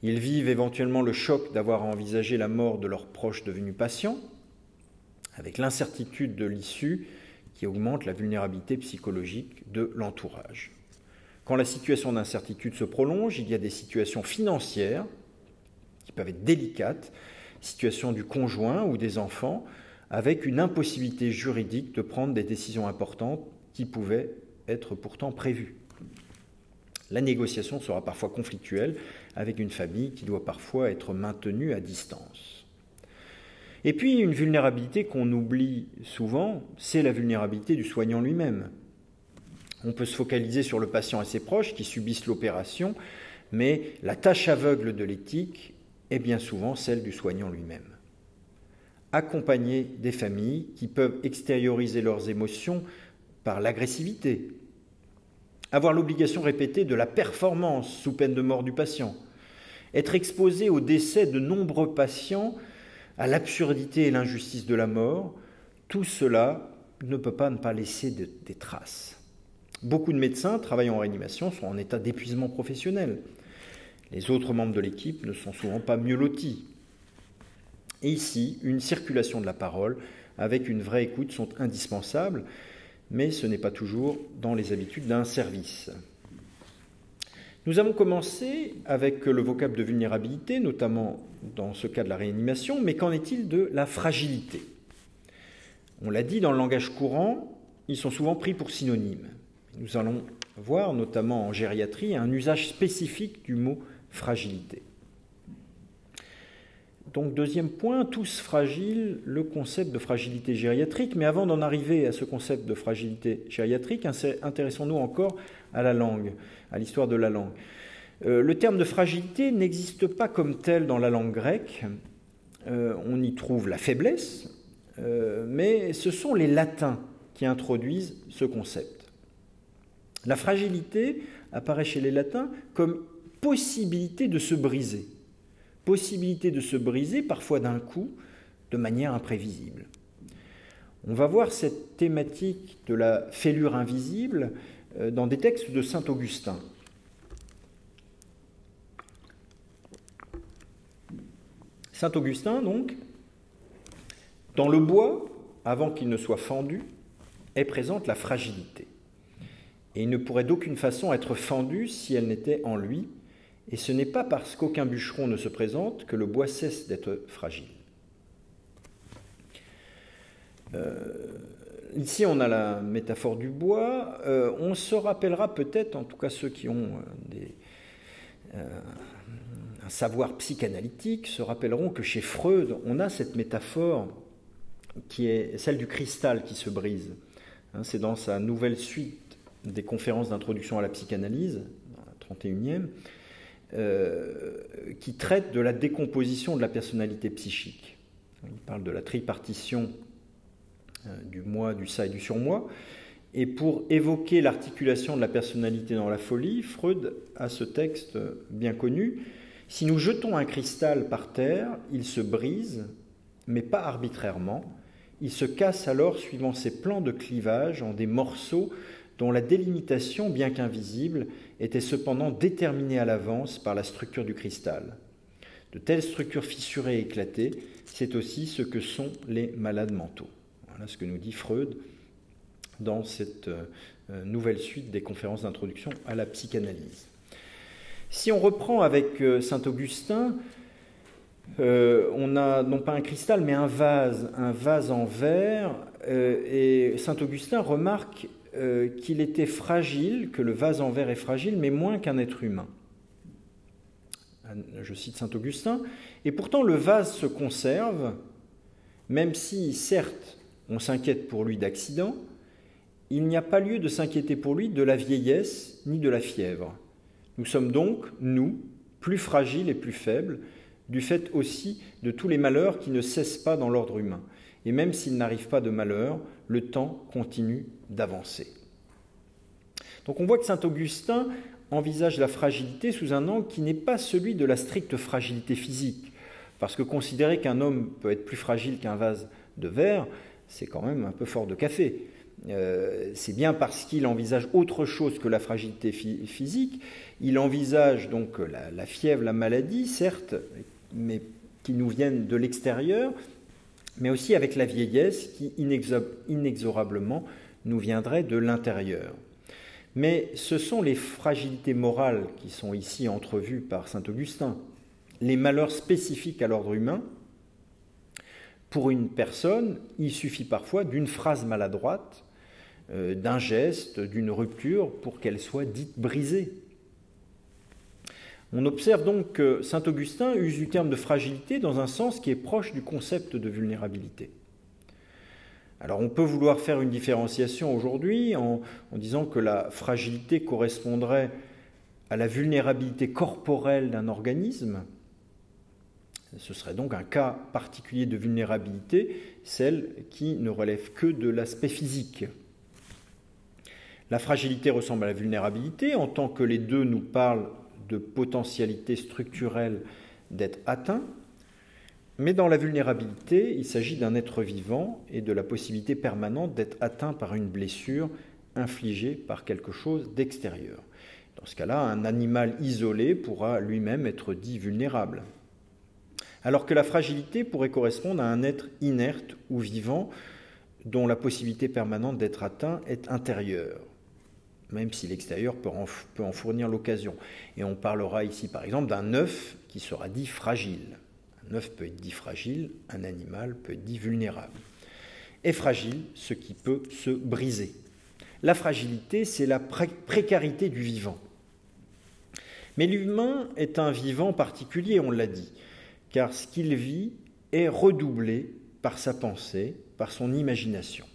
Ils vivent éventuellement le choc d'avoir envisagé la mort de leurs proches devenus patients avec l'incertitude de l'issue qui augmente la vulnérabilité psychologique de l'entourage. Quand la situation d'incertitude se prolonge, il y a des situations financières qui peuvent être délicates, situations du conjoint ou des enfants, avec une impossibilité juridique de prendre des décisions importantes qui pouvaient être pourtant prévues. La négociation sera parfois conflictuelle avec une famille qui doit parfois être maintenue à distance. Et puis une vulnérabilité qu'on oublie souvent, c'est la vulnérabilité du soignant lui-même. On peut se focaliser sur le patient et ses proches qui subissent l'opération, mais la tâche aveugle de l'éthique est bien souvent celle du soignant lui-même. Accompagner des familles qui peuvent extérioriser leurs émotions par l'agressivité, avoir l'obligation répétée de la performance sous peine de mort du patient, être exposé au décès de nombreux patients à l'absurdité et l'injustice de la mort, tout cela ne peut pas ne pas laisser des traces. Beaucoup de médecins travaillant en réanimation sont en état d'épuisement professionnel. Les autres membres de l'équipe ne sont souvent pas mieux lotis. Et ici, une circulation de la parole avec une vraie écoute sont indispensables, mais ce n'est pas toujours dans les habitudes d'un service. Nous avons commencé avec le vocable de vulnérabilité, notamment dans ce cas de la réanimation, mais qu'en est-il de la fragilité? On l'a dit, dans le langage courant, ils sont souvent pris pour synonymes. Nous allons voir, notamment en gériatrie, un usage spécifique du mot fragilité. Donc deuxième point, tous fragiles, le concept de fragilité gériatrique. Mais avant d'en arriver à ce concept de fragilité gériatrique, intéressons-nous encore à la langue, à l'histoire de la langue. Euh, le terme de fragilité n'existe pas comme tel dans la langue grecque. Euh, on y trouve la faiblesse, euh, mais ce sont les latins qui introduisent ce concept. La fragilité apparaît chez les latins comme possibilité de se briser. Possibilité de se briser, parfois d'un coup, de manière imprévisible. On va voir cette thématique de la fêlure invisible dans des textes de Saint Augustin. Saint Augustin, donc, dans le bois, avant qu'il ne soit fendu, est présente la fragilité. Et il ne pourrait d'aucune façon être fendu si elle n'était en lui, et ce n'est pas parce qu'aucun bûcheron ne se présente que le bois cesse d'être fragile. Euh, ici, on a la métaphore du bois. Euh, on se rappellera peut-être, en tout cas ceux qui ont euh, un savoir psychanalytique, se rappelleront que chez Freud, on a cette métaphore qui est celle du cristal qui se brise. Hein, c'est dans sa nouvelle suite des conférences d'introduction à la psychanalyse, la 31e, qui traite de la décomposition de la personnalité psychique. Il parle de la tripartition euh, du moi, du ça et du surmoi. Et pour évoquer l'articulation de la personnalité dans la folie, Freud a ce texte bien connu. Si nous jetons un cristal par terre, il se brise, mais pas arbitrairement. Il se casse alors suivant ses plans de clivage en des morceaux dont la délimitation, bien qu'invisible, était cependant déterminée à l'avance par la structure du cristal. De telles structures fissurées et éclatées, c'est aussi ce que sont les malades mentaux. Voilà ce que nous dit Freud dans cette euh, nouvelle suite des conférences d'introduction à la psychanalyse. Si on reprend avec euh, Saint Augustin, euh, on a non pas un cristal, mais un vase, un vase en verre, et Saint Augustin remarque qu'il était fragile, que le vase en verre est fragile, mais moins qu'un être humain. Je cite Saint Augustin, et pourtant le vase se conserve, même si, certes, on s'inquiète pour lui d'accident, il n'y a pas lieu de s'inquiéter pour lui de la vieillesse ni de la fièvre. Nous sommes donc, nous, plus fragiles et plus faibles, du fait aussi de tous les malheurs qui ne cessent pas dans l'ordre humain. Et même s'il n'arrive pas de malheur, le temps continue d'avancer. Donc on voit que Saint Augustin envisage la fragilité sous un angle qui n'est pas celui de la stricte fragilité physique, parce que considérer qu'un homme peut être plus fragile qu'un vase de verre, c'est quand même un peu fort de café. Euh, c'est bien parce qu'il envisage autre chose que la fragilité physique. Il envisage donc la, fièvre, la maladie, certes, mais qui nous viennent de l'extérieur, mais aussi avec la vieillesse qui inexorablement nous viendrait de l'intérieur. Mais ce sont les fragilités morales qui sont ici entrevues par saint Augustin, les malheurs spécifiques à l'ordre humain, pour une personne, il suffit parfois d'une phrase maladroite, euh, d'un geste, d'une rupture pour qu'elle soit dite brisée. On observe donc que Saint Augustin use du terme de fragilité dans un sens qui est proche du concept de vulnérabilité. Alors on peut vouloir faire une différenciation aujourd'hui en, en, disant que la fragilité correspondrait à la vulnérabilité corporelle d'un organisme, ce serait donc un cas particulier de vulnérabilité, celle qui ne relève que de l'aspect physique. La fragilité ressemble à la vulnérabilité en tant que les deux nous parlent de potentialité structurelle d'être atteint, mais dans la vulnérabilité, il s'agit d'un être vivant et de la possibilité permanente d'être atteint par une blessure infligée par quelque chose d'extérieur. Dans ce cas-là, un animal isolé pourra lui-même être dit vulnérable alors que la fragilité pourrait correspondre à un être inerte ou vivant dont la possibilité permanente d'être atteint est intérieure, même si l'extérieur peut, en fournir l'occasion. Et on parlera ici par exemple d'un œuf qui sera dit fragile. Un œuf peut être dit fragile, un animal peut être dit vulnérable. Et fragile, ce qui peut se briser. La fragilité, c'est la précarité du vivant. Mais l'humain est un vivant particulier, on l'a dit car ce qu'il vit est redoublé par sa pensée, par son imagination.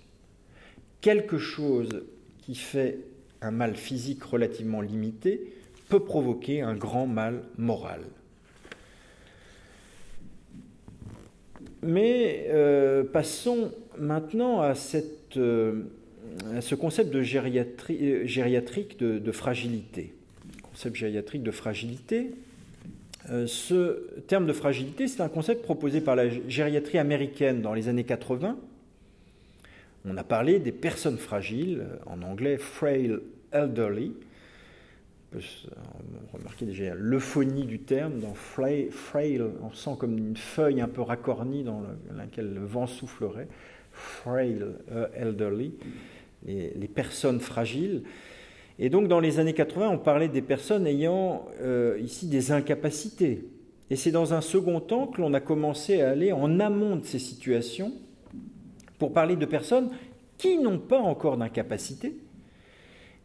Quelque chose qui fait un mal physique relativement limité peut provoquer un grand mal moral. Mais euh, passons maintenant euh, à, ce concept de gériatrique de, de fragilité. Concept gériatrique de fragilité Euh, ce terme de fragilité, c'est un concept proposé par la gériatrie américaine dans les années 80. On a parlé des personnes fragiles, en anglais frail elderly, remarquez déjà l'euphonie du terme, dans frail, on sent comme une feuille un peu racornie dans laquelle le vent soufflerait, frail euh, elderly, les, personnes fragiles. Et donc dans les années 80, on parlait des personnes ayant euh, ici des incapacités. Et c'est dans un second temps que l'on a commencé à aller en amont de ces situations pour parler de personnes qui n'ont pas encore d'incapacité,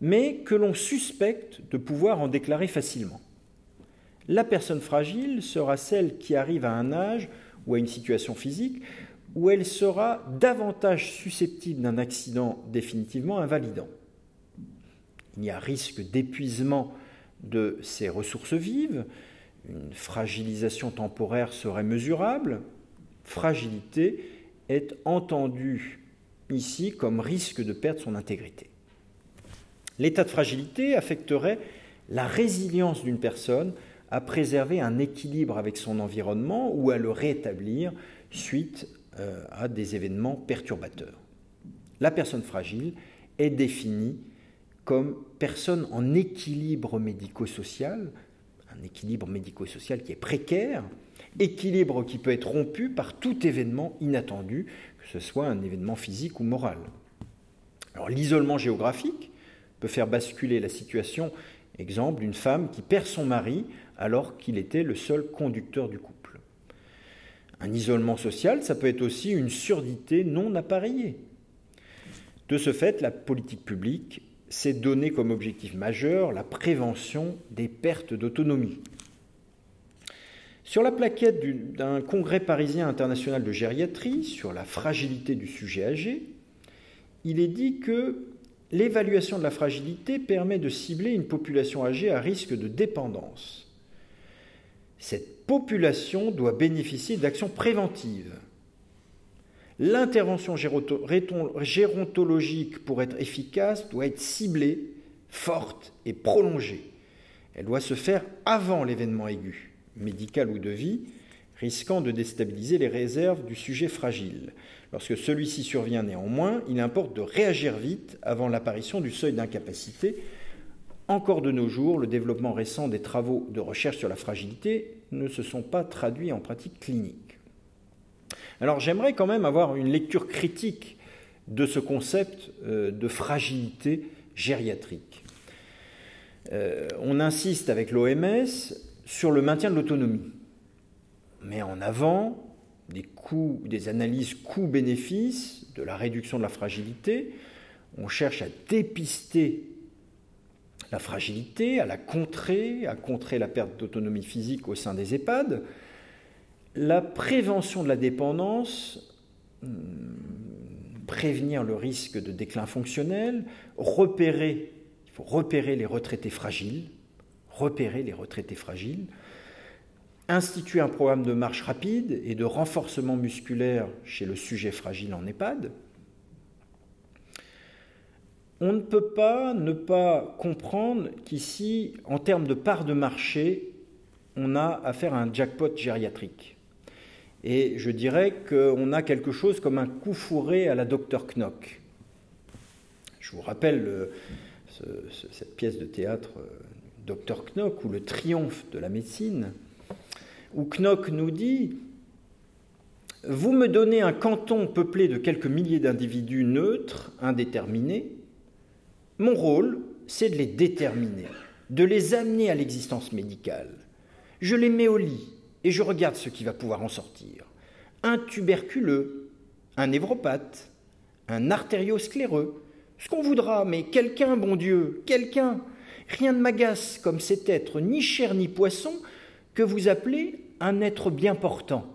mais que l'on suspecte de pouvoir en déclarer facilement. La personne fragile sera celle qui arrive à un âge ou à une situation physique où elle sera davantage susceptible d'un accident définitivement invalidant. Il y a risque d'épuisement de ses ressources vives, une fragilisation temporaire serait mesurable, fragilité est entendue ici comme risque de perdre son intégrité. L'état de fragilité affecterait la résilience d'une personne à préserver un équilibre avec son environnement ou à le rétablir suite euh, à des événements perturbateurs. La personne fragile est définie comme personne en équilibre médico-social, un équilibre médico-social qui est précaire, équilibre qui peut être rompu par tout événement inattendu, que ce soit un événement physique ou moral. L'isolement géographique peut faire basculer la situation, exemple d'une femme qui perd son mari alors qu'il était le seul conducteur du couple. Un isolement social, ça peut être aussi une surdité non appareillée. De ce fait, la politique publique s'est donnée comme objectif majeur la prévention des pertes d'autonomie. Sur la plaquette d'un congrès parisien international de gériatrie sur la fragilité du sujet âgé, il est dit que l'évaluation de la fragilité permet de cibler une population âgée à risque de dépendance. Cette population doit bénéficier d'actions préventives. L'intervention gérontologique, pour être efficace, doit être ciblée, forte et prolongée. Elle doit se faire avant l'événement aigu, médical ou de vie, risquant de déstabiliser les réserves du sujet fragile. Lorsque celui-ci survient néanmoins, il importe de réagir vite avant l'apparition du seuil d'incapacité. Encore de nos jours, le développement récent des travaux de recherche sur la fragilité ne se sont pas traduits en pratique clinique. Alors j'aimerais quand même avoir une lecture critique de ce concept euh, de fragilité gériatrique. Euh, on insiste avec l'OMS sur le maintien de l'autonomie. Mais en avant des coûts, des analyses coûts-bénéfices, de la réduction de la fragilité. On cherche à dépister la fragilité, à la contrer, à contrer la perte d'autonomie physique au sein des EHPAD. La prévention de la dépendance, hmm, prévenir le risque de déclin fonctionnel, repérer, il faut repérer les retraités fragiles, repérer les retraités fragiles, instituer un programme de marche rapide et de renforcement musculaire chez le sujet fragile en EHPAD, on ne peut pas ne pas comprendre qu'ici, en termes de part de marché, on a affaire à un jackpot gériatrique. Et je dirais qu'on a quelque chose comme un coup fourré à la Dr Knock. Je vous rappelle euh, cette pièce de théâtre euh, Dr Knock ou le triomphe de la médecine où Knock nous dit Vous me donnez un canton peuplé de quelques milliers d'individus neutres, indéterminés. Mon rôle, c'est de les déterminer, de les amener à l'existence médicale. Je les mets au lit et je regarde ce qui va pouvoir en sortir. Un tuberculeux, un névropathe, un artérioscléreux, ce qu'on voudra, mais quelqu'un, bon Dieu, quelqu'un. Rien ne m'agace comme cet être ni chair ni poisson que vous appelez un être bien portant.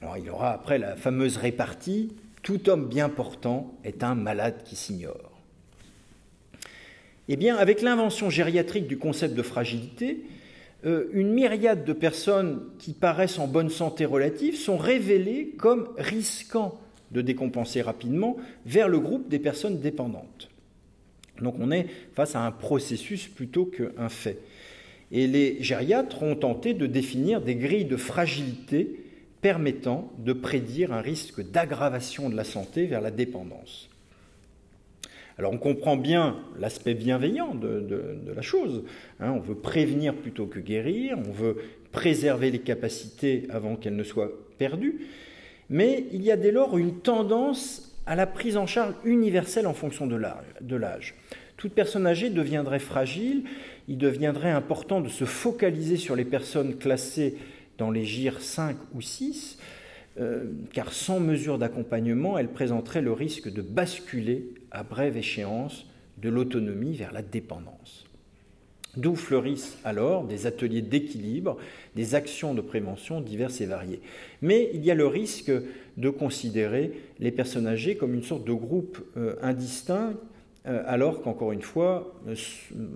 Alors il y aura après la fameuse répartie, tout homme bien portant est un malade qui s'ignore. Eh bien, avec l'invention gériatrique du concept de fragilité, une myriade de personnes qui paraissent en bonne santé relative sont révélées comme risquant de décompenser rapidement vers le groupe des personnes dépendantes. Donc on est face à un processus plutôt qu'un fait. Et les gériatres ont tenté de définir des grilles de fragilité permettant de prédire un risque d'aggravation de la santé vers la dépendance. Alors on comprend bien l'aspect bienveillant de, la chose. Hein. on veut prévenir plutôt que guérir, on veut préserver les capacités avant qu'elles ne soient perdues. Mais il y a dès lors une tendance à la prise en charge universelle en fonction de l'âge. Toute personne âgée deviendrait fragile, il deviendrait important de se focaliser sur les personnes classées dans les GIR 5 ou 6, euh, car sans mesure d'accompagnement, elles présenteraient le risque de basculer à brève échéance de l'autonomie vers la dépendance. D'où fleurissent alors des ateliers d'équilibre, des actions de prévention diverses et variées. Mais il y a le risque de considérer les personnes âgées comme une sorte de groupe euh, indistinct, euh, alors qu'encore une fois,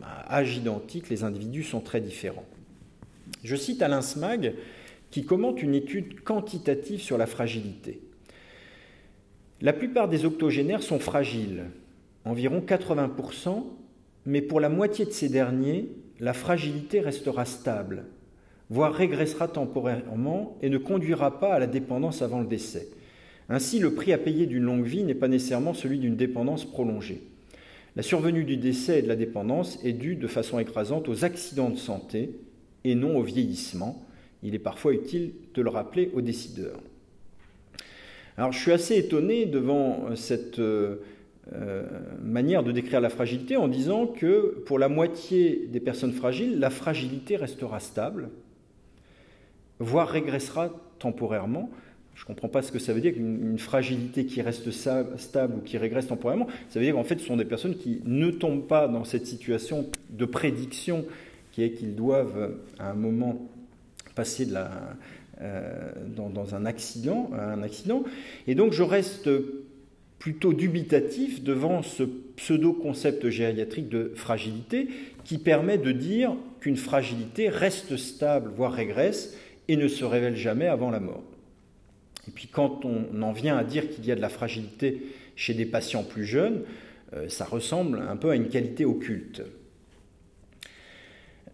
à âge identique, les individus sont très différents. Je cite Alain Smag qui commente une étude quantitative sur la fragilité. La plupart des octogénaires sont fragiles, environ 80%, mais pour la moitié de ces derniers, la fragilité restera stable, voire régressera temporairement et ne conduira pas à la dépendance avant le décès. Ainsi, le prix à payer d'une longue vie n'est pas nécessairement celui d'une dépendance prolongée. La survenue du décès et de la dépendance est due de façon écrasante aux accidents de santé et non au vieillissement. Il est parfois utile de le rappeler aux décideurs. Alors je suis assez étonné devant cette euh, euh, manière de décrire la fragilité en disant que pour la moitié des personnes fragiles, la fragilité restera stable, voire régressera temporairement. Je ne comprends pas ce que ça veut dire qu'une fragilité qui reste stable ou qui régresse temporairement. Ça veut dire qu'en fait, ce sont des personnes qui ne tombent pas dans cette situation de prédiction qui est qu'ils doivent à un moment passer euh, dans, un, accident, un accident. Et donc je reste plutôt dubitatif devant ce pseudo-concept gériatrique de fragilité qui permet de dire qu'une fragilité reste stable, voire régresse, et ne se révèle jamais avant la mort. Et puis quand on en vient à dire qu'il y a de la fragilité chez des patients plus jeunes, euh, ça ressemble un peu à une qualité occulte.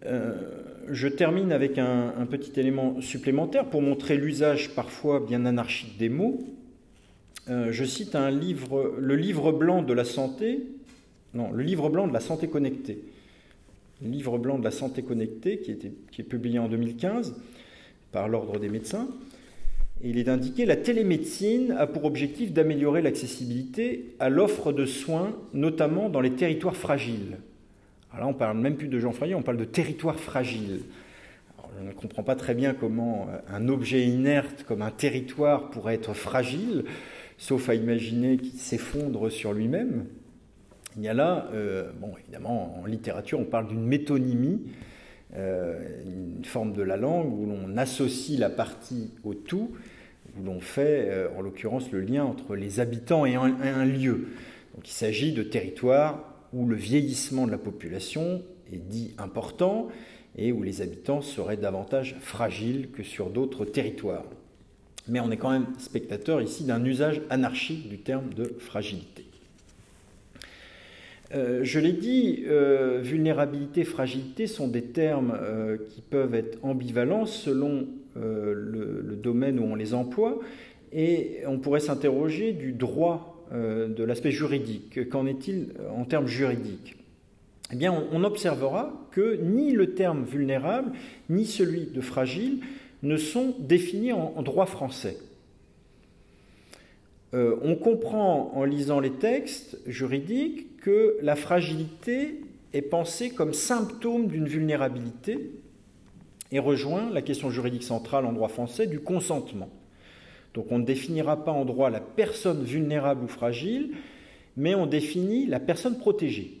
Euh, je termine avec un, petit élément supplémentaire pour montrer l'usage parfois bien anarchique des mots. Euh, je cite un livre, le livre blanc de la santé, non, le livre blanc de la santé connectée. Livre blanc de la santé connectée qui, qui est publié en 2015 par l'Ordre des médecins. Il est indiqué la télémédecine a pour objectif d'améliorer l'accessibilité à l'offre de soins, notamment dans les territoires fragiles. Alors là, on parle même plus de gens fragiles, on parle de territoire fragile. je ne comprends pas très bien comment euh, un objet inerte comme un territoire pourrait être fragile, sauf à imaginer qu'il s'effondre sur lui-même. Il y a là, euh, bon, évidemment, en littérature, on parle d'une métonymie, euh, une forme de la langue où l'on associe la partie au tout, où l'on fait, en l'occurrence, le lien entre les habitants et un, un lieu. Donc il s'agit de territoires où le vieillissement de la population est dit important et où les habitants seraient davantage fragiles que sur d'autres territoires. Mais on est quand même spectateur ici d'un usage anarchique du terme de fragilité. Euh, je l'ai dit, euh, vulnérabilité, fragilité sont des termes euh, qui peuvent être ambivalents selon le, domaine où on les emploie, et on pourrait s'interroger du droit de l'aspect juridique. Qu'en est-il en termes juridiques? Eh bien, on observera que ni le terme vulnérable, ni celui de fragile ne sont définis en, droit français. Euh, on comprend en lisant les textes juridiques que la fragilité est pensée comme symptôme d'une vulnérabilité et rejoint la question juridique centrale en droit français du consentement. Donc on ne définira pas en droit la personne vulnérable ou fragile, mais on définit la personne protégée.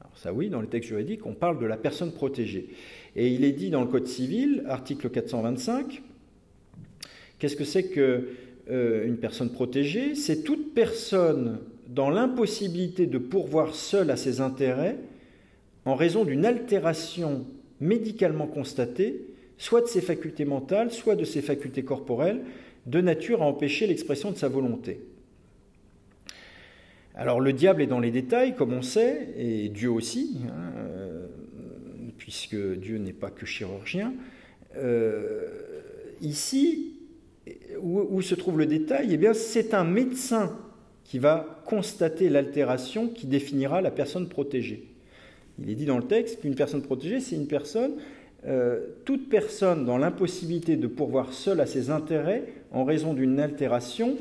Alors ça oui, dans le texte juridique, on parle de la personne protégée. Et il est dit dans le Code civil, article 425, qu'est-ce que c'est qu'une euh, personne protégée? C'est toute personne dans l'impossibilité de pourvoir seule à ses intérêts en raison d'une altération médicalement constatée, soit de ses facultés mentales, soit de ses facultés corporelles, de nature à empêcher l'expression de sa volonté. Alors le diable est dans les détails, comme on sait, et Dieu aussi, hein, puisque Dieu n'est pas que chirurgien. ici, où, se trouve le détail Eh bien, c'est un médecin qui va constater l'altération qui définira la personne protégée. Il est dit dans le texte qu'une personne protégée, c'est une personne, euh, toute personne dans l'impossibilité de pourvoir seule à ses intérêts en raison d'une altération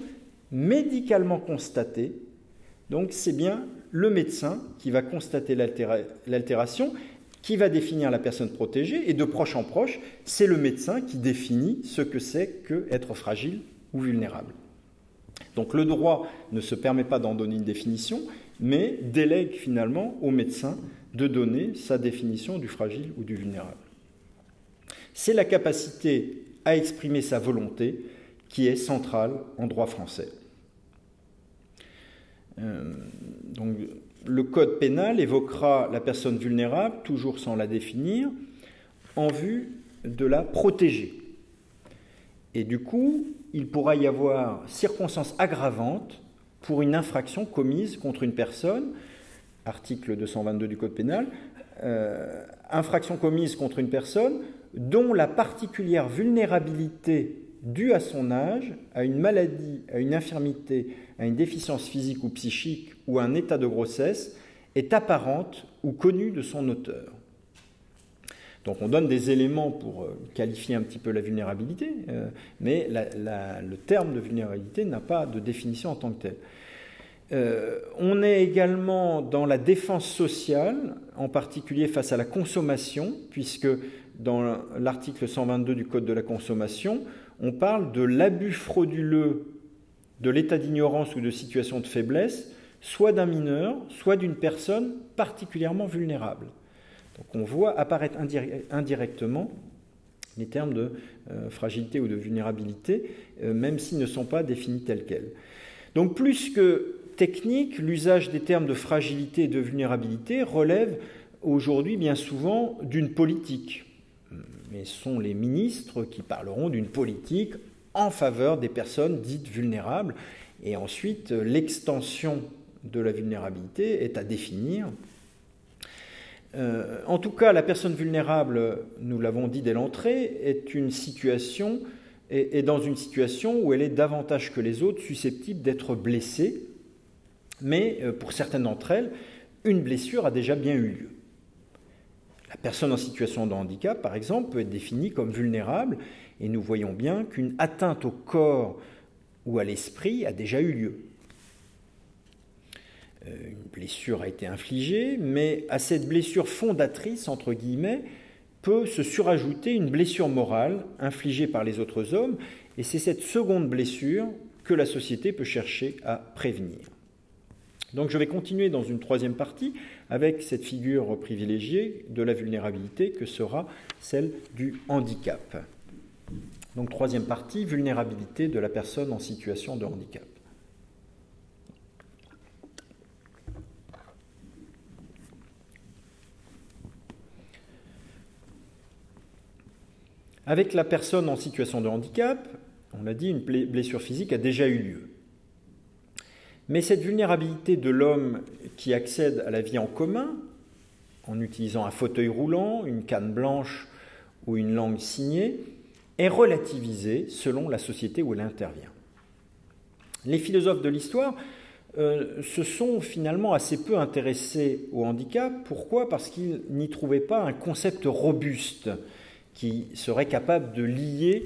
médicalement constatée. Donc c'est bien le médecin qui va constater l'altération, qui va définir la personne protégée, et de proche en proche, c'est le médecin qui définit ce que c'est que être fragile ou vulnérable. Donc le droit ne se permet pas d'en donner une définition, mais délègue finalement au médecin de donner sa définition du fragile ou du vulnérable. C'est la capacité à exprimer sa volonté qui est centrale en droit français. Euh, le code pénal évoquera la personne vulnérable, toujours sans la définir, en vue de la protéger. Et du coup, il pourra y avoir circonstances aggravantes pour une infraction commise contre une personne, article 222 du Code pénal, euh, infraction commise contre une personne dont la particulière vulnérabilité due à son âge, à une maladie, à une infirmité, à une déficience physique ou psychique ou à un état de grossesse est apparente ou connue de son auteur. Donc on donne des éléments pour euh, qualifier un petit peu la vulnérabilité, euh, mais le terme de vulnérabilité n'a pas de définition en tant que tel. Euh, on est également dans la défense sociale, en particulier face à la consommation, puisque dans l'article 122 du Code de la consommation, on parle de l'abus frauduleux de l'état d'ignorance ou de situation de faiblesse, soit d'un mineur, soit d'une personne particulièrement vulnérable. Donc on voit apparaître indirectement les termes de euh, fragilité ou de vulnérabilité, euh, même s'ils ne sont pas définis tels quels. Donc plus que technique, l'usage des termes de fragilité et de vulnérabilité relève aujourd'hui bien souvent d'une politique. Mais sont les ministres qui parleront d'une politique en faveur des personnes dites vulnérables. Et ensuite, l'extension de la vulnérabilité est à définir euh, en tout cas, la personne vulnérable, nous l'avons dit dès l'entrée, est est, dans une situation où elle est davantage que les autres susceptible d'être blessée, mais euh, pour certaines d'entre elles, une blessure a déjà bien eu lieu. La personne en situation de handicap, par exemple, peut être définie comme vulnérable, et nous voyons bien qu'une atteinte au corps ou à l'esprit a déjà eu lieu. Euh, une blessure a été infligée, mais à cette blessure fondatrice, entre guillemets, peut se surajouter une blessure morale infligée par les autres hommes, et c'est cette seconde blessure que la société peut chercher à prévenir. Donc je vais continuer dans une troisième partie avec cette figure privilégiée de la vulnérabilité que sera celle du handicap. Donc troisième partie, vulnérabilité de la personne en situation de handicap. Avec la personne en situation de handicap, on l'a dit, une blessure physique a déjà eu lieu. Mais cette vulnérabilité de l'homme qui accède à la vie en commun, en utilisant un fauteuil roulant, une canne blanche ou une langue signée, est relativisée selon la société où elle intervient. Les philosophes de l'histoire euh, se sont finalement assez peu intéressés au handicap. Pourquoi? Parce qu'ils n'y trouvaient pas un concept robuste qui serait capable de lier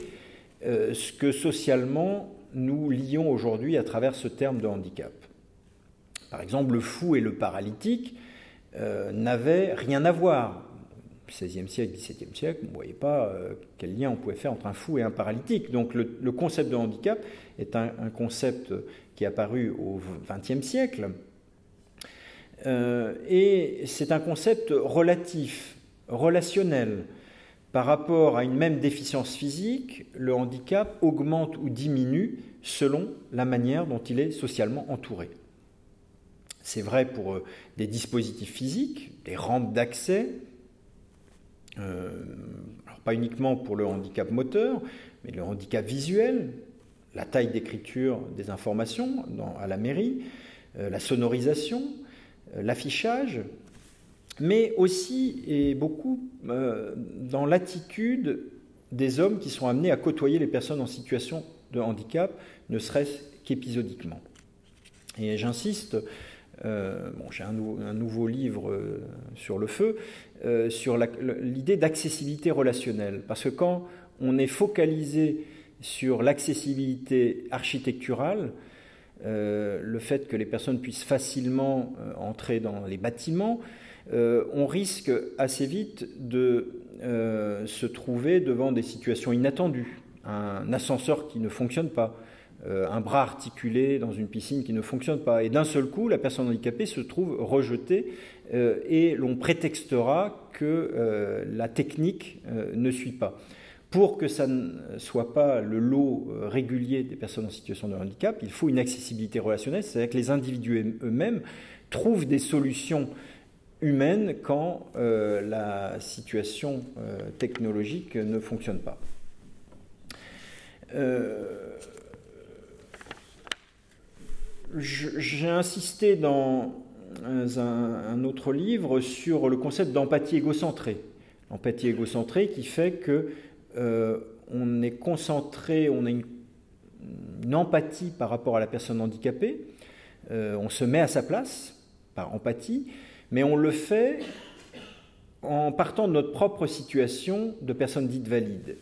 euh, ce que socialement nous lions aujourd'hui à travers ce terme de handicap. Par exemple, le fou et le paralytique euh, n'avaient rien à voir. 16e siècle, 17e siècle, on ne voyait pas euh, quel lien on pouvait faire entre un fou et un paralytique. Donc le, concept de handicap est un, concept qui est apparu au 20e siècle. et c'est un concept relatif, relationnel. Par rapport à une même déficience physique, le handicap augmente ou diminue selon la manière dont il est socialement entouré. C'est vrai pour euh, des dispositifs physiques, des rampes d'accès, euh, pas uniquement pour le handicap moteur, mais le handicap visuel, la taille d'écriture des informations à la mairie, euh, la sonorisation, l'affichage, mais aussi et beaucoup euh, dans l'attitude des hommes qui sont amenés à côtoyer les personnes en situation de handicap, ne serait-ce qu'épisodiquement. Et j'insiste, euh, bon, j'ai un, nouveau livre euh, sur le feu, sur l'idée d'accessibilité relationnelle, parce que quand on est focalisé sur l'accessibilité architecturale, le fait que les personnes puissent facilement entrer dans les bâtiments, euh, on risque assez vite de euh, se trouver devant des situations inattendues. Un ascenseur qui ne fonctionne pas, euh, un bras articulé dans une piscine qui ne fonctionne pas. Et d'un seul coup, la personne handicapée se trouve rejetée et l'on prétextera que la technique ne suit pas. Pour que ça ne soit pas le lot régulier des personnes en situation de handicap, il faut une accessibilité relationnelle, c'est-à-dire que les individus eux-mêmes trouvent des solutions humaine quand euh, la situation euh, technologique ne fonctionne pas. Euh, j'ai insisté dans un, autre livre sur le concept d'empathie égocentrée. L'empathie égocentrée qui fait que on est concentré, on a une, une, empathie par rapport à la personne handicapée, on se met à sa place par empathie, mais on le fait en partant de notre propre situation de personne dite valide.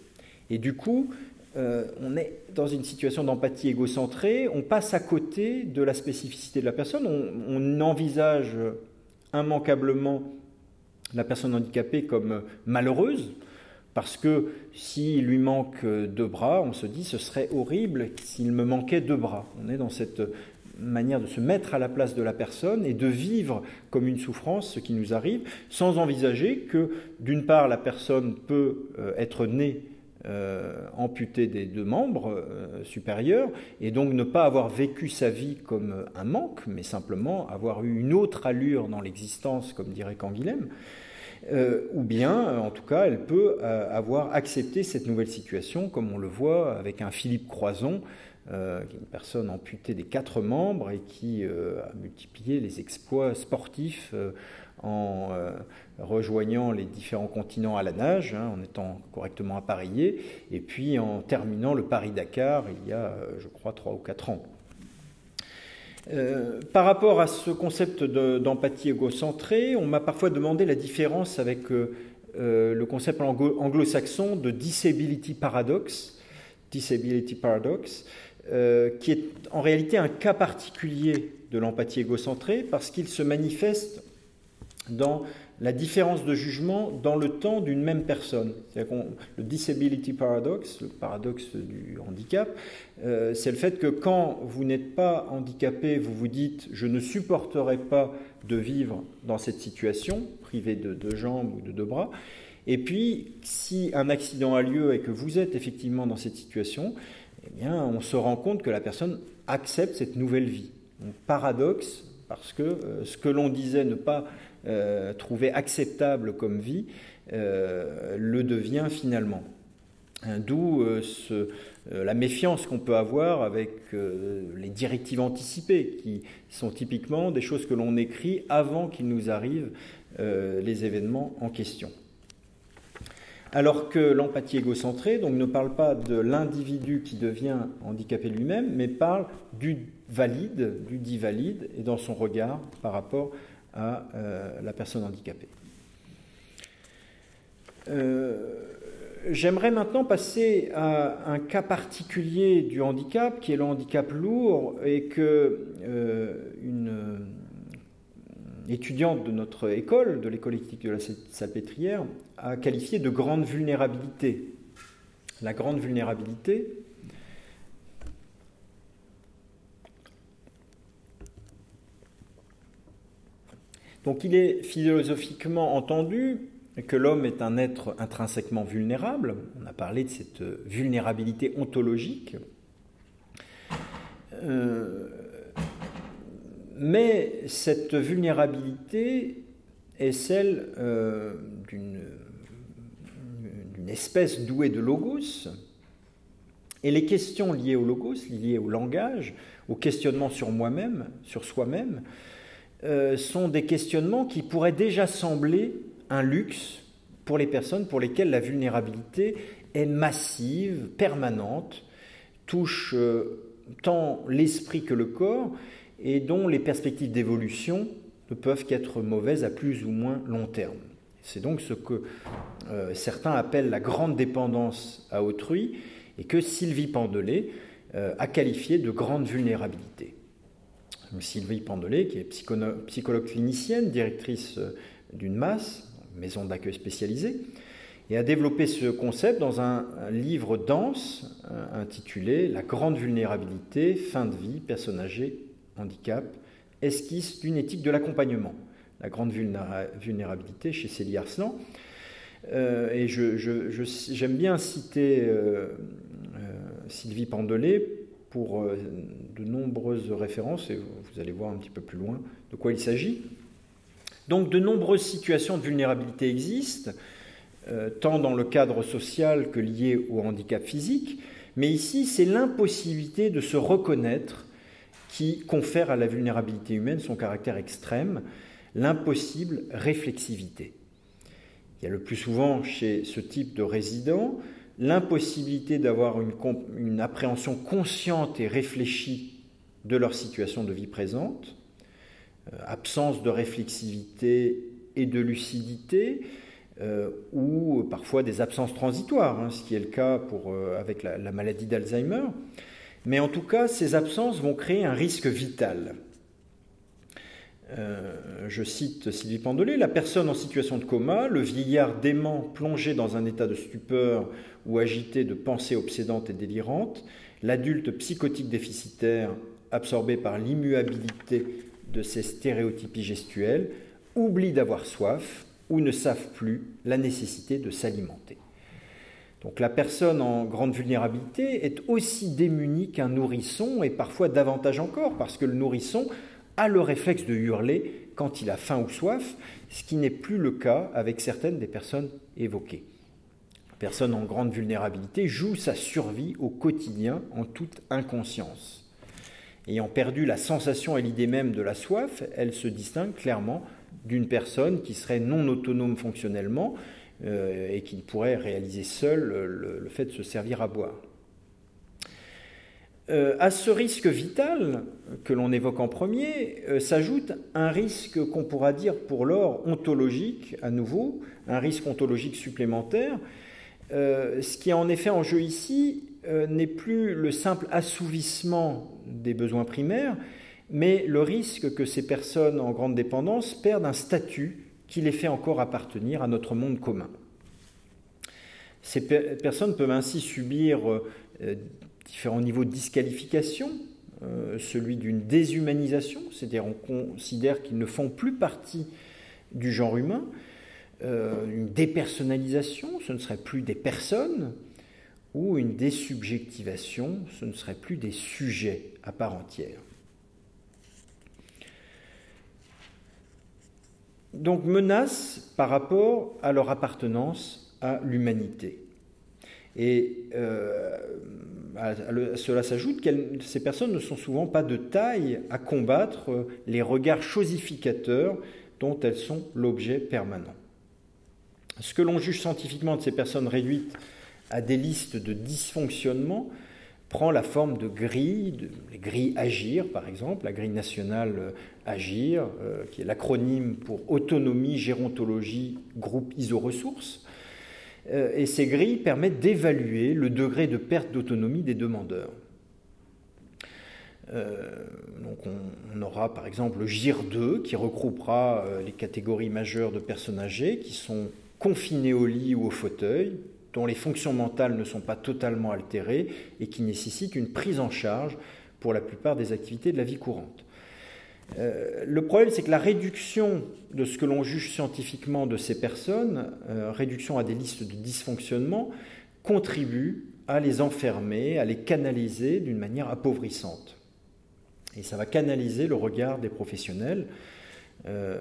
Et du coup, euh, on est dans une situation d'empathie égocentrée, on passe à côté de la spécificité de la personne, on, envisage immanquablement la personne handicapée comme malheureuse, parce que s'il lui manque deux bras, on se dit ce serait horrible s'il me manquait deux bras. On est dans cette manière de se mettre à la place de la personne et de vivre comme une souffrance ce qui nous arrive, sans envisager que, d'une part, la personne peut euh, être née euh, amputée des deux membres euh, supérieurs et donc ne pas avoir vécu sa vie comme un manque, mais simplement avoir eu une autre allure dans l'existence, comme dirait Canguilhem. ou bien, en tout cas, elle peut avoir accepté cette nouvelle situation, comme on le voit avec un Philippe Croison, euh, qui est une personne amputée des quatre membres et qui euh, a multiplié les exploits sportifs euh, en rejoignant les différents continents à la nage, hein, en étant correctement appareillé, et puis en terminant le Paris-Dakar il y a, je crois, trois ou quatre ans. par rapport à ce concept d'empathie égocentrée, on m'a parfois demandé la différence avec le concept anglo-saxon de disability paradox, disability paradox, euh, qui est en réalité un cas particulier de l'empathie égocentrée parce qu'il se manifeste dans la différence de jugement dans le temps d'une même personne. Le disability paradox, le paradoxe du handicap, euh, c'est le fait que quand vous n'êtes pas handicapé, vous vous dites je ne supporterai pas de vivre dans cette situation, privé de deux jambes ou de deux bras. Et puis, si un accident a lieu et que vous êtes effectivement dans cette situation, eh bien, on se rend compte que la personne accepte cette nouvelle vie. Paradoxe, parce que euh, ce que l'on disait ne pas euh, trouver acceptable comme vie euh, le devient finalement. Hein, d'où la méfiance qu'on peut avoir avec les directives anticipées, qui sont typiquement des choses que l'on écrit avant qu'il nous arrive les événements en question. Alors que l'empathie égocentrée donc, ne parle pas de l'individu qui devient handicapé lui-même, mais parle du valide, du dit valide, et dans son regard par rapport à euh, la personne handicapée. Euh, j'aimerais maintenant passer à un cas particulier du handicap, qui est le handicap lourd, et que euh, une étudiante de notre école, de l'école éthique de la Salpêtrière, a qualifié de grande vulnérabilité. La grande vulnérabilité, Donc il est philosophiquement entendu que l'homme est un être intrinsèquement vulnérable. On a parlé de cette vulnérabilité ontologique. Euh, mais cette vulnérabilité est celle euh, d'une espèce douée de logos. Et les questions liées au logos, liées au langage, au questionnement sur moi-même, sur soi-même, euh, sont des questionnements qui pourraient déjà sembler un luxe pour les personnes pour lesquelles la vulnérabilité est massive, permanente, touche euh, tant l'esprit que le corps, et dont les perspectives d'évolution ne peuvent qu'être mauvaises à plus ou moins long terme. C'est donc ce que euh, certains appellent la grande dépendance à autrui et que Sylvie Pendelet euh, a qualifié de grande vulnérabilité. Sylvie Pendelet, qui est psychologue clinicienne, directrice euh, d'une masse, maison d'accueil spécialisée, et a développé ce concept dans un, livre dense intitulé La grande vulnérabilité, fin de vie, personne âgée, handicap, esquisse d'une éthique de l'accompagnement. La grande vulnérabilité chez Célie Arslan. Euh, et j'aime bien citer euh, euh, Sylvie Pendelet pour de nombreuses références, et vous allez voir un petit peu plus loin de quoi il s'agit. Donc de nombreuses situations de vulnérabilité existent, tant dans le cadre social que lié au handicap physique, mais ici c'est l'impossibilité de se reconnaître qui confère à la vulnérabilité humaine son caractère extrême, l'impossible réflexivité. Il y a le plus souvent chez ce type de résident l'impossibilité d'avoir une, appréhension consciente et réfléchie de leur situation de vie présente, euh, absence de réflexivité et de lucidité, euh, ou parfois des absences transitoires, hein, ce qui est le cas pour, euh, avec la maladie d'Alzheimer. Mais en tout cas, ces absences vont créer un risque vital. Euh, je cite Sylvie Pendelet, la personne en situation de coma, le vieillard dément plongé dans un état de stupeur ou agité de pensées obsédantes et délirantes, l'adulte psychotique déficitaire absorbé par l'immuabilité de ses stéréotypies gestuelles, oublie d'avoir soif ou ne savent plus la nécessité de s'alimenter. Donc la personne en grande vulnérabilité est aussi démunie qu'un nourrisson et parfois davantage encore parce que le nourrisson a le réflexe de hurler quand il a faim ou soif, ce qui n'est plus le cas avec certaines des personnes évoquées. La personne en grande vulnérabilité joue sa survie au quotidien en toute inconscience. Ayant perdu la sensation et l'idée même de la soif, elle se distingue clairement d'une personne qui serait non autonome fonctionnellement, euh, et qui pourrait réaliser seul le, fait de se servir à boire. Euh, à ce risque vital que l'on évoque en premier euh, s'ajoute un risque qu'on pourra dire pour l'or ontologique à nouveau, un risque ontologique supplémentaire. ce qui est en effet en jeu ici n'est plus le simple assouvissement des besoins primaires, mais le risque que ces personnes en grande dépendance perdent un statut qui les fait encore appartenir à notre monde commun. Ces personnes peuvent ainsi subir euh, différents niveaux de disqualification, euh, celui d'une déshumanisation, c'est-à-dire on considère qu'ils ne font plus partie du genre humain, euh, une dépersonnalisation, ce ne serait plus des personnes, ou une désubjectivation, ce ne serait plus des sujets à part entière. Donc menace par rapport à leur appartenance à l'humanité. Et euh, à cela s'ajoute que ces personnes ne sont souvent pas de taille à combattre les regards chosificateurs dont elles sont l'objet permanent. Ce que l'on juge scientifiquement de ces personnes réduites à des listes de dysfonctionnements prend la forme de grilles, les grilles Agir par exemple, la grille nationale euh, Agir, euh, qui est l'acronyme pour autonomie, gérontologie, groupe ISO-ressources. Euh, et ces grilles permettent d'évaluer le degré de perte d'autonomie des demandeurs. donc on, aura par exemple le GIR 2 qui regroupera les catégories majeures de personnes âgées qui sont confinées au lit ou au fauteuil, dont les fonctions mentales ne sont pas totalement altérées et qui nécessitent une prise en charge pour la plupart des activités de la vie courante. Euh, le problème, c'est que la réduction de ce que l'on juge scientifiquement de ces personnes, euh, réduction à des listes de dysfonctionnement, contribue à les enfermer, à les canaliser d'une manière appauvrissante. Et ça va canaliser le regard des professionnels. Euh,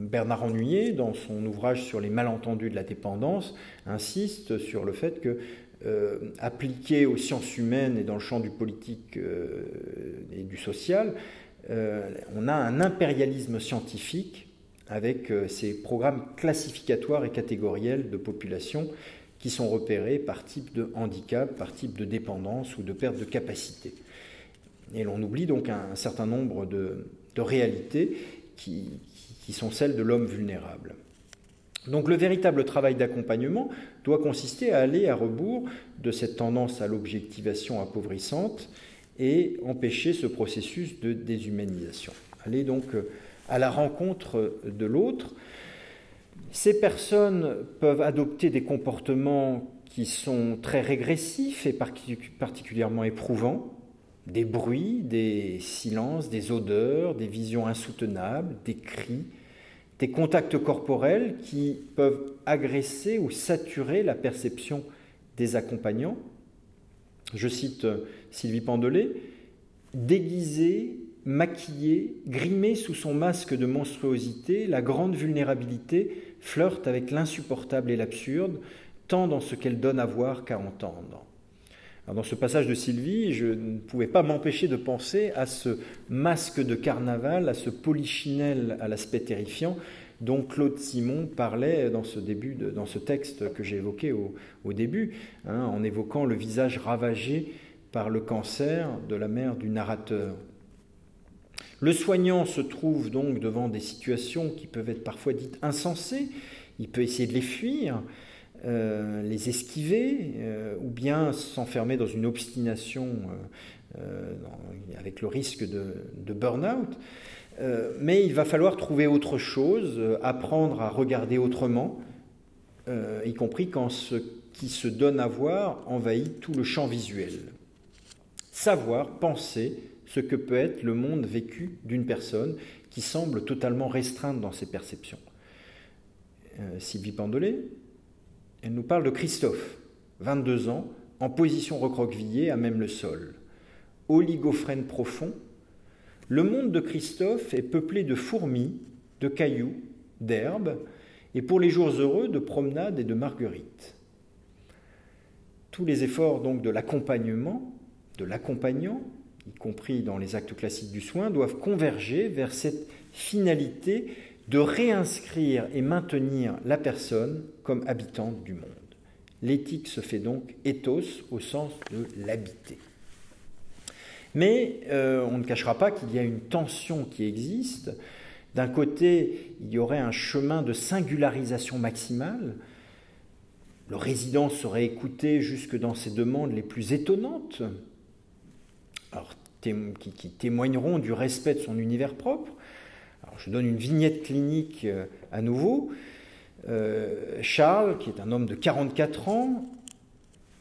Bernard Ennuyé, dans son ouvrage sur les malentendus de la dépendance, insiste sur le fait que, euh, appliqué aux sciences humaines et dans le champ du politique euh, et du social, on a un impérialisme scientifique avec ces programmes classificatoires et catégoriels de population qui sont repérés par type de handicap, par type de dépendance ou de perte de capacité. Et l'on oublie donc un, certain nombre de, réalités qui, sont celles de l'homme vulnérable. Donc le véritable travail d'accompagnement doit consister à aller à rebours de cette tendance à l'objectivation appauvrissante et empêcher ce processus de déshumanisation. Aller donc à la rencontre de l'autre. Ces personnes peuvent adopter des comportements qui sont très régressifs et particulièrement éprouvants, des bruits, des silences, des odeurs, des visions insoutenables, des cris, des contacts corporels qui peuvent agresser ou saturer la perception des accompagnants. Je cite euh, Sylvie Pandelet, déguisée, maquillée, grimée sous son masque de monstruosité, la grande vulnérabilité flirte avec l'insupportable et l'absurde, tant dans ce qu'elle donne à voir qu'à entendre dans ce passage de Sylvie, je ne pouvais pas m'empêcher de penser à ce masque de carnaval, à ce polichinelle à l'aspect terrifiant dont Claude Simon parlait dans ce, début dans ce texte que j'ai évoqué au, début, hein, en évoquant le visage ravagé par le cancer de la mère du narrateur. Le soignant se trouve donc devant des situations qui peuvent être parfois dites insensées, il peut essayer de les fuir, euh, les esquiver euh, ou bien s'enfermer dans une obstination euh, avec le risque de, burn-out. mais il va falloir trouver autre chose, apprendre à regarder autrement, y compris quand ce qui se donne à voir envahit tout le champ visuel. Savoir, penser ce que peut être le monde vécu d'une personne qui semble totalement restreinte dans ses perceptions. Sylvie Pandelet, elle nous parle de Christophe, 22 ans, en position recroquevillée à même le sol. Oligophrène profond, le monde de Christophe est peuplé de fourmis, de cailloux, d'herbes, et pour les jours heureux, de promenades et de marguerites. Tous les efforts donc de l'accompagnement, de l'accompagnant, y compris dans les actes classiques du soin, doivent converger vers cette finalité de réinscrire et maintenir la personne comme habitante du monde. L'éthique se fait donc ethos au sens de l'habiter. Mais euh, on ne cachera pas qu'il y a une tension qui existe. D'un côté, il y aurait un chemin de singularisation maximale. Le résident serait écouté jusque dans ses demandes les plus étonnantes, qui témoigneront du respect de son univers propre, je donne une vignette clinique euh, à nouveau. Euh, Charles, qui est un homme de 44 ans,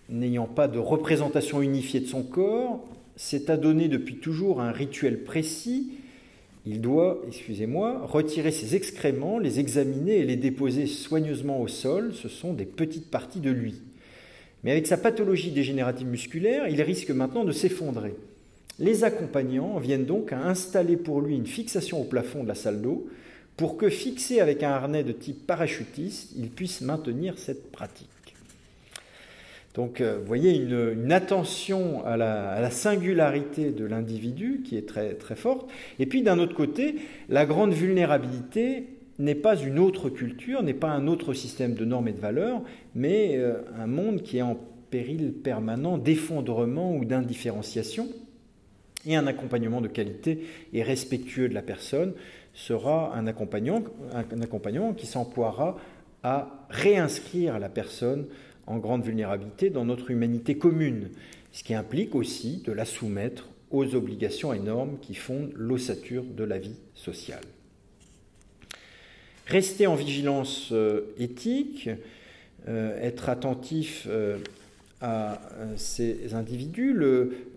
n'ayant pas de représentation unifiée de son corps, s'est adonné depuis toujours un rituel précis. Il doit, excusez-moi, retirer ses excréments, les examiner et les déposer soigneusement au sol. Ce sont des petites parties de lui. Mais avec sa pathologie dégénérative musculaire, il risque maintenant de s'effondrer. Les accompagnants viennent donc à installer pour lui une fixation au plafond de la salle d'eau pour que, fixé avec un harnais de type parachutiste, il puisse maintenir cette pratique. Donc, euh, vous voyez une, attention à la, singularité de l'individu qui est très, forte. Et puis, d'un autre côté, la grande vulnérabilité n'est pas une autre culture, n'est pas un autre système de normes et de valeurs, mais euh, un monde qui est en péril permanent d'effondrement ou d'indifférenciation et un accompagnement de qualité et respectueux de la personne sera un accompagnant, un accompagnant qui s'emploiera à réinscrire la personne en grande vulnérabilité dans notre humanité commune, ce qui implique aussi de la soumettre aux obligations et normes qui fondent l'ossature de la vie sociale. Rester en vigilance euh, éthique, euh, être attentif euh, à ces individus, le,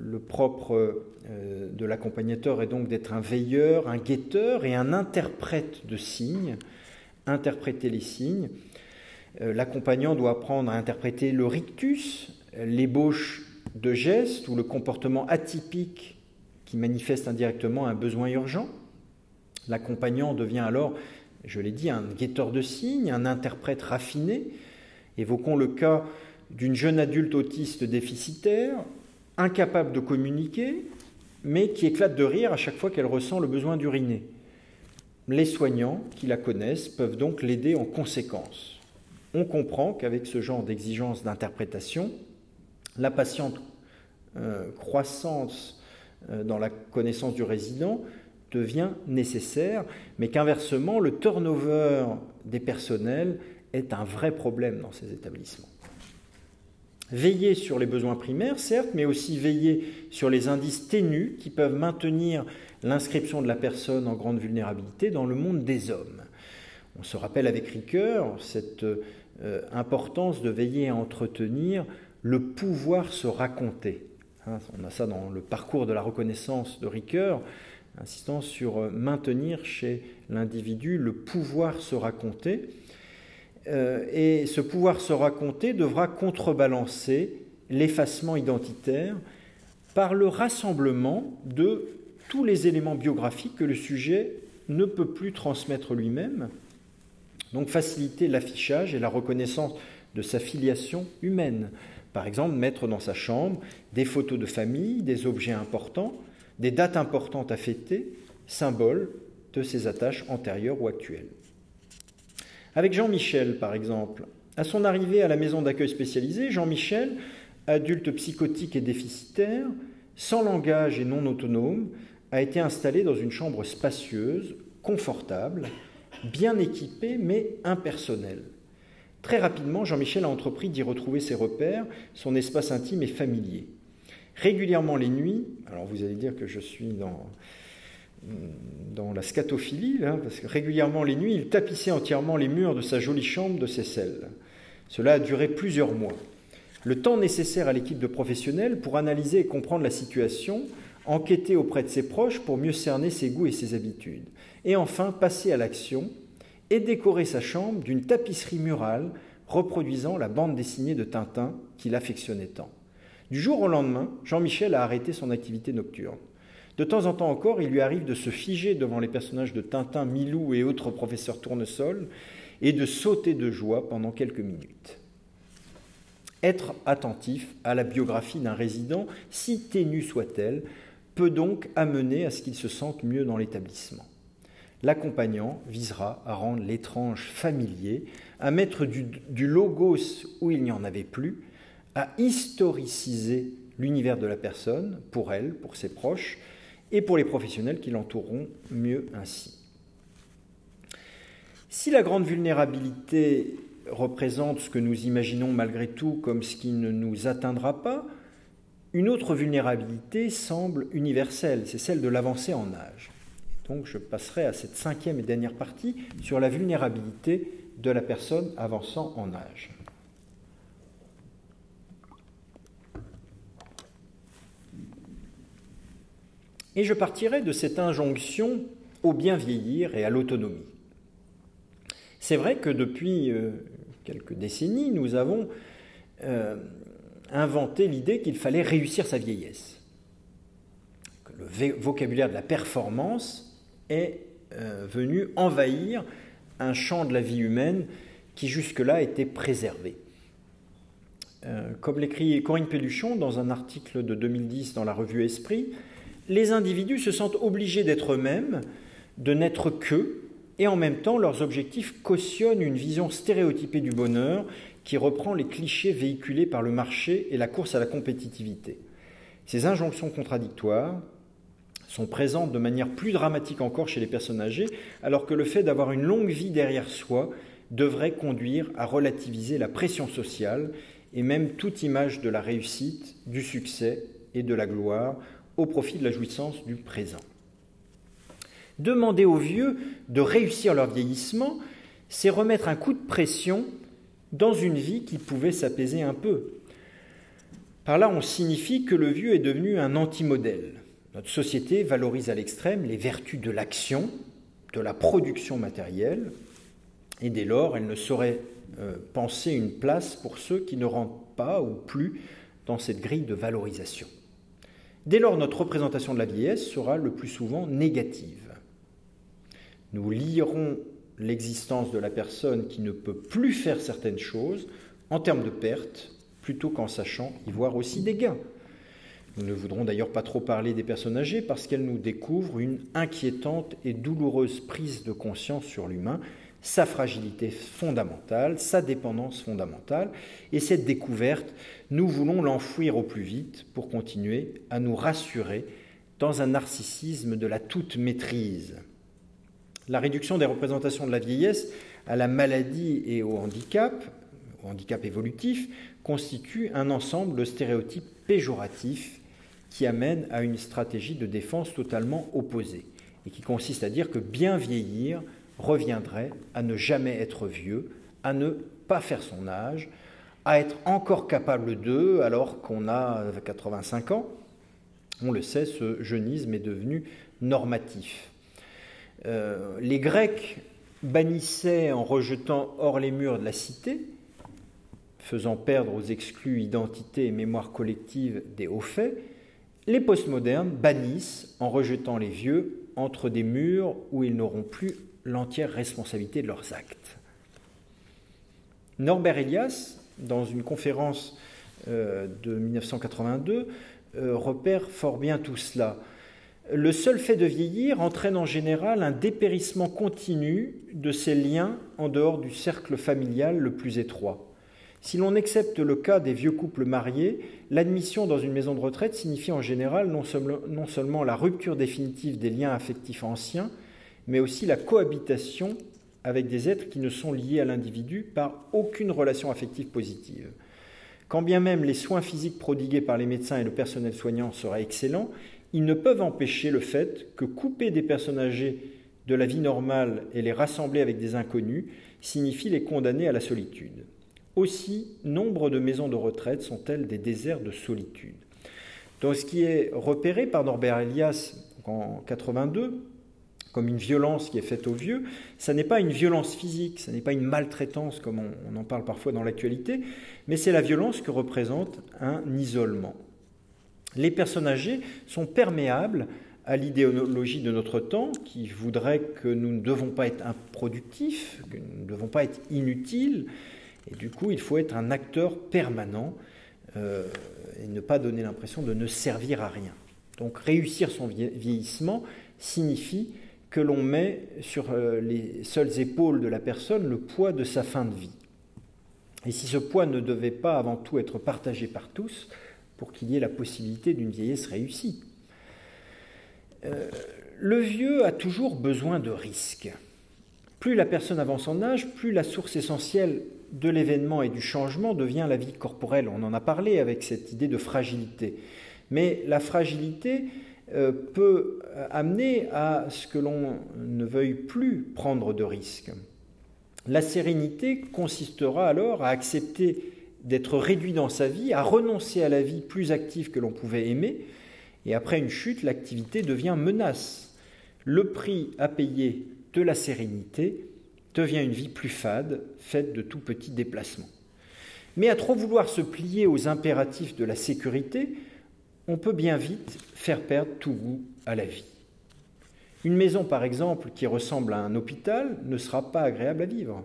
le propre euh, de l'accompagnateur est donc d'être un veilleur, un guetteur et un interprète de signes, interpréter les signes. Euh, l'accompagnant doit apprendre à interpréter le rictus, l'ébauche de gestes ou le comportement atypique qui manifeste indirectement un besoin urgent. L'accompagnant devient alors, je l'ai dit, un guetteur de signes, un interprète raffiné. Évoquons le cas d'une jeune adulte autiste déficitaire incapable de communiquer, mais qui éclate de rire à chaque fois qu'elle ressent le besoin d'uriner. Les soignants qui la connaissent peuvent donc l'aider en conséquence. On comprend qu'avec ce genre d'exigence d'interprétation, la patiente euh, croissance euh, dans la connaissance du résident devient nécessaire, mais qu'inversement, le turnover des personnels est un vrai problème dans ces établissements. Veiller sur les besoins primaires, certes, mais aussi veiller sur les indices ténus qui peuvent maintenir l'inscription de la personne en grande vulnérabilité dans le monde des hommes. On se rappelle avec Ricoeur cette euh, importance de veiller à entretenir le pouvoir se raconter. Hein, on a ça dans le parcours de la reconnaissance de Ricoeur, insistant sur euh, maintenir chez l'individu le pouvoir se raconter. Euh, et ce pouvoir se raconter devra contrebalancer l'effacement identitaire par le rassemblement de tous les éléments biographiques que le sujet ne peut plus transmettre lui-même, donc faciliter l'affichage et la reconnaissance de sa filiation humaine. Par exemple, mettre dans sa chambre des photos de famille, des objets importants, des dates importantes à fêter, symboles de ses attaches antérieures ou actuelles. Avec Jean-Michel, par exemple, à son arrivée à la maison d'accueil spécialisée, Jean-Michel, adulte psychotique et déficitaire, sans langage et non autonome, a été installé dans une chambre spacieuse, confortable, bien équipée mais impersonnelle. Très rapidement, Jean-Michel a entrepris d'y retrouver ses repères, son espace intime et familier. Régulièrement les nuits, alors vous allez dire que je suis dans, dans la scatophilie, parce que régulièrement les nuits, il tapissait entièrement les murs de sa jolie chambre de Seyssel. Cela a duré plusieurs mois. Le temps nécessaire à l'équipe de professionnels pour analyser et comprendre la situation, enquêter auprès de ses proches pour mieux cerner ses goûts et ses habitudes, et enfin passer à l'action et décorer sa chambre d'une tapisserie murale reproduisant la bande dessinée de Tintin qu'il affectionnait tant. Du jour au lendemain, Jean-Michel a arrêté son activité nocturne. De temps en temps encore, il lui arrive de se figer devant les personnages de Tintin, Milou et autres professeurs tournesol et de sauter de joie pendant quelques minutes. Être attentif à la biographie d'un résident, si ténue soit-elle, peut donc amener à ce qu'il se sente mieux dans l'établissement. L'accompagnant visera à rendre l'étrange familier, à mettre du, du logos où il n'y en avait plus, à historiciser l'univers de la personne, pour elle, pour ses proches, et pour les professionnels qui l'entoureront mieux ainsi. Si la grande vulnérabilité représente ce que nous imaginons malgré tout comme ce qui ne nous atteindra pas, une autre vulnérabilité semble universelle, c'est celle de l'avancée en âge. Donc je passerai à cette cinquième et dernière partie sur la vulnérabilité de la personne avançant en âge. Et je partirai de cette injonction au bien vieillir et à l'autonomie. C'est vrai que depuis euh, quelques décennies, nous avons euh, inventé l'idée qu'il fallait réussir sa vieillesse. Le vocabulaire de la performance est euh, venu envahir un champ de la vie humaine qui jusque-là était préservé. comme l'écrit Corinne Péluchon dans un article de 2010 dans la revue Esprit, les individus se sentent obligés d'être eux-mêmes, de n'être qu'eux, et en même temps leurs objectifs cautionnent une vision stéréotypée du bonheur qui reprend les clichés véhiculés par le marché et la course à la compétitivité. Ces injonctions contradictoires sont présentes de manière plus dramatique encore chez les personnes âgées, alors que le fait d'avoir une longue vie derrière soi devrait conduire à relativiser la pression sociale et même toute image de la réussite, du succès et de la gloire au profit de la jouissance du présent. Demander aux vieux de réussir leur vieillissement, c'est remettre un coup de pression dans une vie qui pouvait s'apaiser un peu. Par là, on signifie que le vieux est devenu un anti-modèle. Notre société valorise à l'extrême les vertus de l'action, de la production matérielle, et dès lors, elle ne saurait euh, penser une place pour ceux qui ne rentrent pas ou plus dans cette grille de valorisation. Dès lors, notre représentation de la vieillesse sera le plus souvent négative. Nous lierons l'existence de la personne qui ne peut plus faire certaines choses en termes de pertes, plutôt qu'en sachant y voir aussi des gains. Nous ne voudrons d'ailleurs pas trop parler des personnes âgées parce qu'elles nous découvrent une inquiétante et douloureuse prise de conscience sur l'humain, sa fragilité fondamentale, sa dépendance fondamentale. Et cette découverte, nous voulons l'enfouir au plus vite pour continuer à nous rassurer dans un narcissisme de la toute maîtrise. La réduction des représentations de la vieillesse à la maladie et au handicap, au handicap évolutif, constitue un ensemble de stéréotypes péjoratifs qui amènent à une stratégie de défense totalement opposée et qui consiste à dire que bien vieillir reviendrait à ne jamais être vieux, à ne pas faire son âge, à être encore capable d'eux alors qu'on a 85 ans. On le sait, ce jeunisme est devenu normatif. Euh, les Grecs bannissaient en rejetant hors les murs de la cité, faisant perdre aux exclus identité et mémoire collective des hauts faits, les postmodernes bannissent en rejetant les vieux entre des murs où ils n'auront plus l'entière responsabilité de leurs actes. Norbert Elias, dans une conférence euh, de 1982, euh, repère fort bien tout cela. Le seul fait de vieillir entraîne en général un dépérissement continu de ses liens en dehors du cercle familial le plus étroit. Si l'on accepte le cas des vieux couples mariés, l'admission dans une maison de retraite signifie en général non, seulement la rupture définitive des liens affectifs anciens, mais aussi la cohabitation avec des êtres qui ne sont liés à l'individu par aucune relation affective positive. Quand bien même les soins physiques prodigués par les médecins et le personnel soignant seraient excellents, ils ne peuvent empêcher le fait que couper des personnes âgées de la vie normale et les rassembler avec des inconnus signifie les condamner à la solitude. Aussi, nombre de maisons de retraite sont-elles des déserts de solitude. Donc, ce qui est repéré par Norbert Elias en 82 comme une violence qui est faite aux vieux, ça n'est pas une violence physique, ça n'est pas une maltraitance comme on, en parle parfois dans l'actualité, mais c'est la violence que représente un isolement. Les personnes âgées sont perméables à l'idéologie de notre temps qui voudrait que nous ne devons pas être improductifs, que nous ne devons pas être inutiles, et du coup, il faut être un acteur permanent euh, et ne pas donner l'impression de ne servir à rien. Donc réussir son vieillissement signifie que l'on met sur euh, les seules épaules de la personne le poids de sa fin de vie. Et si ce poids ne devait pas avant tout être partagé par tous pour qu'il y ait la possibilité d'une vieillesse réussie euh, Le vieux a toujours besoin de risques. Plus la personne avance en âge, plus la source essentielle de l'événement et du changement devient la vie corporelle. On en a parlé avec cette idée de fragilité. Mais la fragilité peut amener à ce que l'on ne veuille plus prendre de risques. La sérénité consistera alors à accepter d'être réduit dans sa vie, à renoncer à la vie plus active que l'on pouvait aimer, et après une chute, l'activité devient menace. Le prix à payer de la sérénité devient une vie plus fade, faite de tout petits déplacements. Mais à trop vouloir se plier aux impératifs de la sécurité, on peut bien vite faire perdre tout goût à la vie. Une maison, par exemple, qui ressemble à un hôpital ne sera pas agréable à vivre.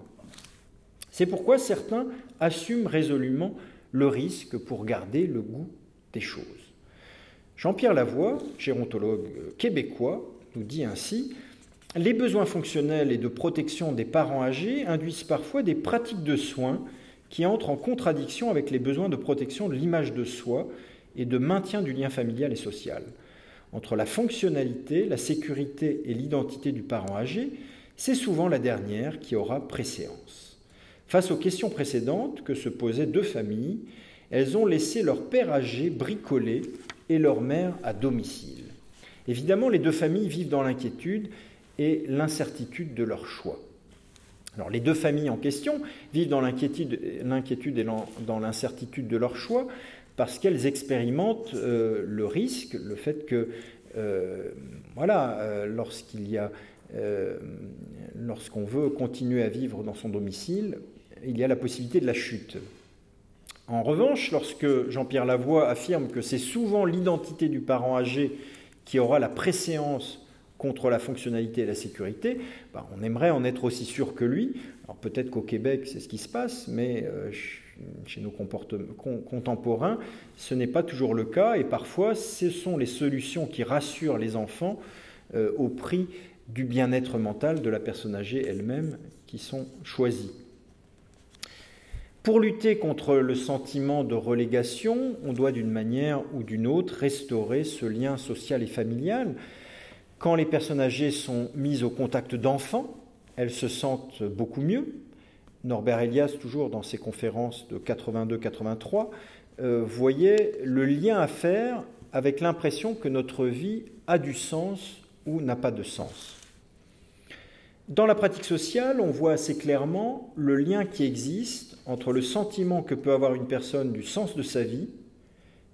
C'est pourquoi certains assument résolument le risque pour garder le goût des choses. Jean-Pierre Lavoie, gérontologue québécois, nous dit ainsi Les besoins fonctionnels et de protection des parents âgés induisent parfois des pratiques de soins qui entrent en contradiction avec les besoins de protection de l'image de soi et de maintien du lien familial et social. Entre la fonctionnalité, la sécurité et l'identité du parent âgé, c'est souvent la dernière qui aura préséance. Face aux questions précédentes que se posaient deux familles, elles ont laissé leur père âgé bricoler et leur mère à domicile. Évidemment, les deux familles vivent dans l'inquiétude et l'incertitude de leur choix. Alors, les deux familles en question vivent dans l'inquiétude et dans l'incertitude de leur choix parce qu'elles expérimentent euh, le risque, le fait que, euh, voilà, euh, lorsqu'il y a, lorsqu'on veut continuer à vivre dans son domicile, il y a la possibilité de la chute. En revanche, lorsque Jean-Pierre Lavoie affirme que c'est souvent l'identité du parent âgé qui aura la préséance contre la fonctionnalité et la sécurité, ben, on aimerait en être aussi sûr que lui. Alors peut-être qu'au Québec c'est ce qui se passe, mais chez nos contemporains, ce n'est pas toujours le cas et parfois ce sont les solutions qui rassurent les enfants euh, au prix du bien-être mental de la personne âgée elle-même qui sont choisies. Pour lutter contre le sentiment de relégation, on doit d'une manière ou d'une autre restaurer ce lien social et familial. Quand les personnes âgées sont mises au contact d'enfants, elles se sentent beaucoup mieux, Norbert Elias, toujours dans ses conférences de 82-83, euh, voyait le lien à faire avec l'impression que notre vie a du sens ou n'a pas de sens. Dans la pratique sociale, on voit assez clairement le lien qui existe entre le sentiment que peut avoir une personne du sens de sa vie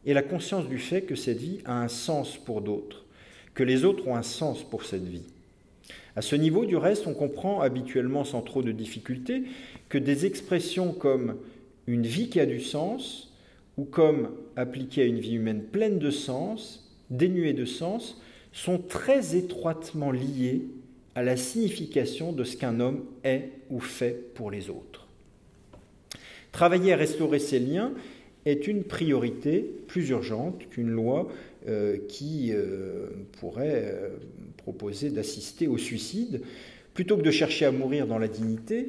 et la conscience du fait que cette vie a un sens pour d'autres, que les autres ont un sens pour cette vie. À ce niveau, du reste, on comprend habituellement sans trop de difficulté que des expressions comme une vie qui a du sens ou comme appliquée à une vie humaine pleine de sens, dénuée de sens, sont très étroitement liées à la signification de ce qu'un homme est ou fait pour les autres. Travailler à restaurer ces liens est une priorité plus urgente qu'une loi euh, qui euh, pourrait euh, proposer d'assister au suicide. Plutôt que de chercher à mourir dans la dignité,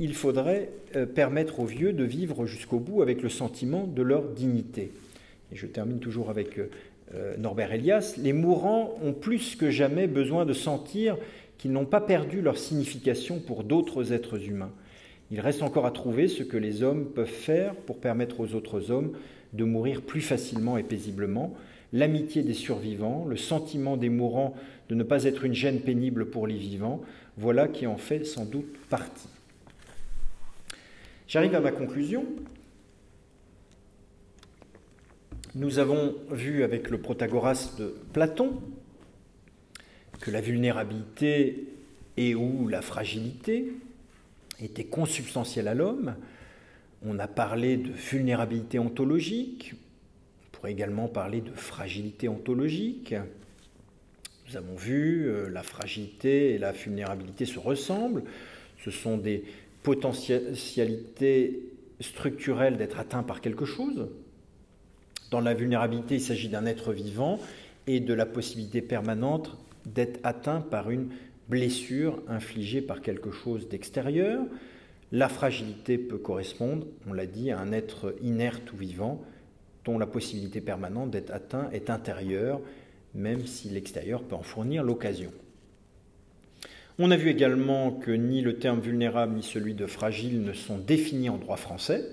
il faudrait euh, permettre aux vieux de vivre jusqu'au bout avec le sentiment de leur dignité. Et je termine toujours avec euh, euh, Norbert Elias. Les mourants ont plus que jamais besoin de sentir qu'ils n'ont pas perdu leur signification pour d'autres êtres humains. Il reste encore à trouver ce que les hommes peuvent faire pour permettre aux autres hommes de mourir plus facilement et paisiblement. L'amitié des survivants, le sentiment des mourants de ne pas être une gêne pénible pour les vivants, voilà qui en fait sans doute partie. J'arrive à ma conclusion. Nous avons vu avec le Protagoras de Platon que la vulnérabilité et ou la fragilité étaient consubstantielles à l'homme. On a parlé de vulnérabilité ontologique, on pourrait également parler de fragilité ontologique. Nous avons vu euh, la fragilité et la vulnérabilité se ressemblent. Ce sont des potentialité structurelle d'être atteint par quelque chose. Dans la vulnérabilité, il s'agit d'un être vivant et de la possibilité permanente d'être atteint par une blessure infligée par quelque chose d'extérieur. La fragilité peut correspondre, on l'a dit, à un être inerte ou vivant dont la possibilité permanente d'être atteint est intérieure, même si l'extérieur peut en fournir l'occasion. On a vu également que ni le terme vulnérable ni celui de fragile ne sont définis en droit français.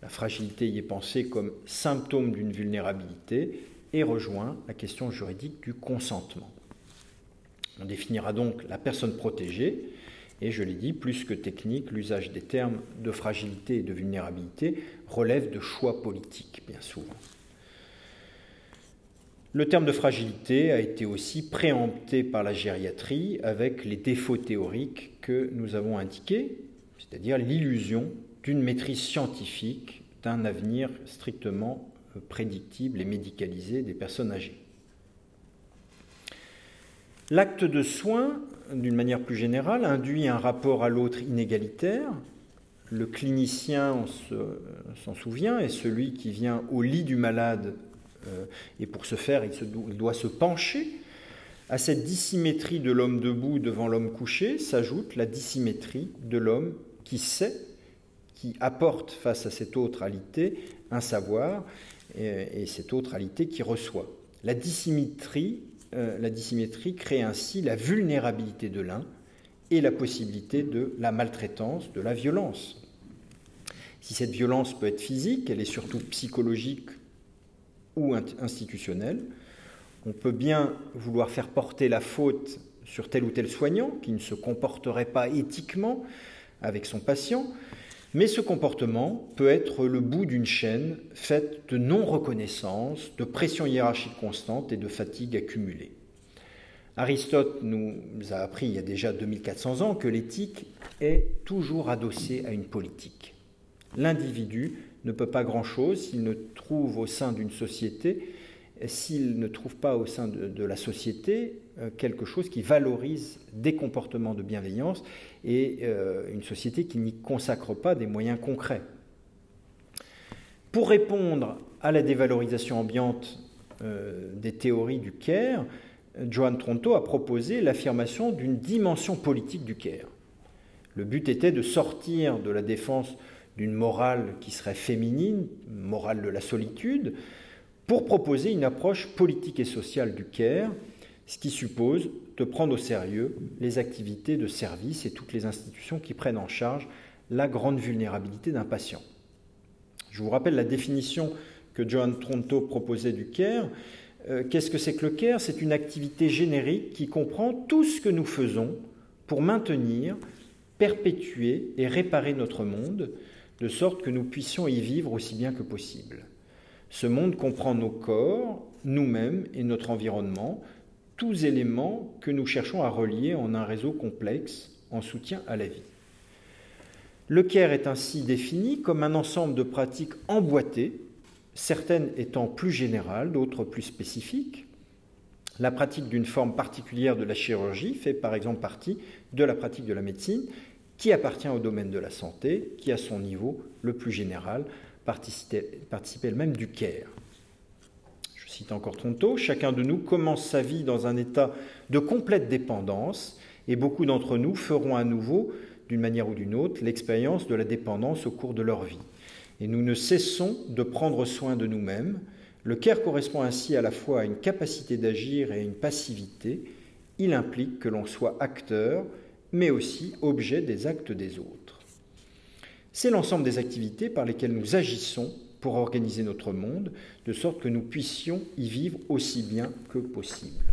La fragilité y est pensée comme symptôme d'une vulnérabilité et rejoint la question juridique du consentement. On définira donc la personne protégée, et je l'ai dit, plus que technique, l'usage des termes de fragilité et de vulnérabilité relève de choix politiques, bien souvent. Le terme de fragilité a été aussi préempté par la gériatrie avec les défauts théoriques que nous avons indiqués, c'est-à-dire l'illusion d'une maîtrise scientifique d'un avenir strictement prédictible et médicalisé des personnes âgées. L'acte de soin, d'une manière plus générale, induit un rapport à l'autre inégalitaire. Le clinicien, on s'en souvient, est celui qui vient au lit du malade euh, et pour ce faire, il, doit se pencher. À cette dissymétrie de l'homme debout devant l'homme couché s'ajoute la dissymétrie de l'homme qui sait, qui apporte face à cette autre réalité un savoir, et, cette autre réalité qui reçoit. La dissymétrie, euh, la dissymétrie crée ainsi la vulnérabilité de l'un et la possibilité de la maltraitance, de la violence. Si cette violence peut être physique, elle est surtout psychologique ou institutionnelle. On peut bien vouloir faire porter la faute sur tel ou tel soignant qui ne se comporterait pas éthiquement avec son patient, mais ce comportement peut être le bout d'une chaîne faite de non-reconnaissance, de pression hiérarchique constante et de fatigue accumulée. Aristote nous a appris il y a déjà 2400 ans que l'éthique est toujours adossée à une politique. L'individu ne peut pas grand-chose s'il ne trouve au sein d'une société, s'il ne trouve pas au sein de, la société euh, quelque chose qui valorise des comportements de bienveillance et euh, une société qui n'y consacre pas des moyens concrets. Pour répondre à la dévalorisation ambiante euh, des théories du CARE, Joan Tronto a proposé l'affirmation d'une dimension politique du CARE. Le but était de sortir de la défense d'une morale qui serait féminine, morale de la solitude, pour proposer une approche politique et sociale du CARE, ce qui suppose de prendre au sérieux les activités de service et toutes les institutions qui prennent en charge la grande vulnérabilité d'un patient. Je vous rappelle la définition que Joan Tronto proposait du CARE. Euh, qu'est-ce que c'est que le CARE C'est une activité générique qui comprend tout ce que nous faisons pour maintenir, perpétuer et réparer notre monde, de sorte que nous puissions y vivre aussi bien que possible. Ce monde comprend nos corps, nous-mêmes et notre environnement, tous éléments que nous cherchons à relier en un réseau complexe en soutien à la vie. Le CARE est ainsi défini comme un ensemble de pratiques emboîtées certaines étant plus générales, d'autres plus spécifiques. La pratique d'une forme particulière de la chirurgie fait par exemple partie de la pratique de la médecine qui appartient au domaine de la santé, qui à son niveau le plus général participe elle-même du care. Je cite encore Tonto, chacun de nous commence sa vie dans un état de complète dépendance et beaucoup d'entre nous feront à nouveau, d'une manière ou d'une autre, l'expérience de la dépendance au cours de leur vie et nous ne cessons de prendre soin de nous-mêmes. Le care correspond ainsi à la fois à une capacité d'agir et à une passivité. Il implique que l'on soit acteur, mais aussi objet des actes des autres. C'est l'ensemble des activités par lesquelles nous agissons pour organiser notre monde, de sorte que nous puissions y vivre aussi bien que possible.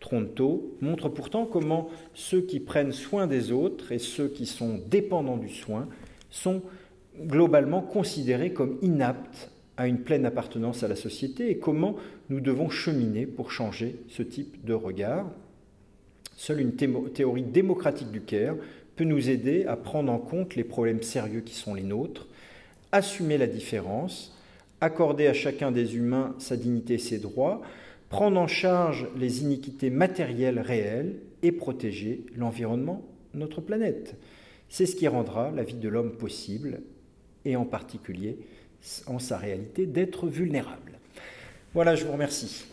Tronto montre pourtant comment ceux qui prennent soin des autres et ceux qui sont dépendants du soin sont globalement considérés comme inaptes à une pleine appartenance à la société et comment nous devons cheminer pour changer ce type de regard. Seule une théorie démocratique du CARE peut nous aider à prendre en compte les problèmes sérieux qui sont les nôtres, assumer la différence, accorder à chacun des humains sa dignité et ses droits, prendre en charge les iniquités matérielles réelles et protéger l'environnement, notre planète. C'est ce qui rendra la vie de l'homme possible et en particulier en sa réalité d'être vulnérable. Voilà, je vous remercie.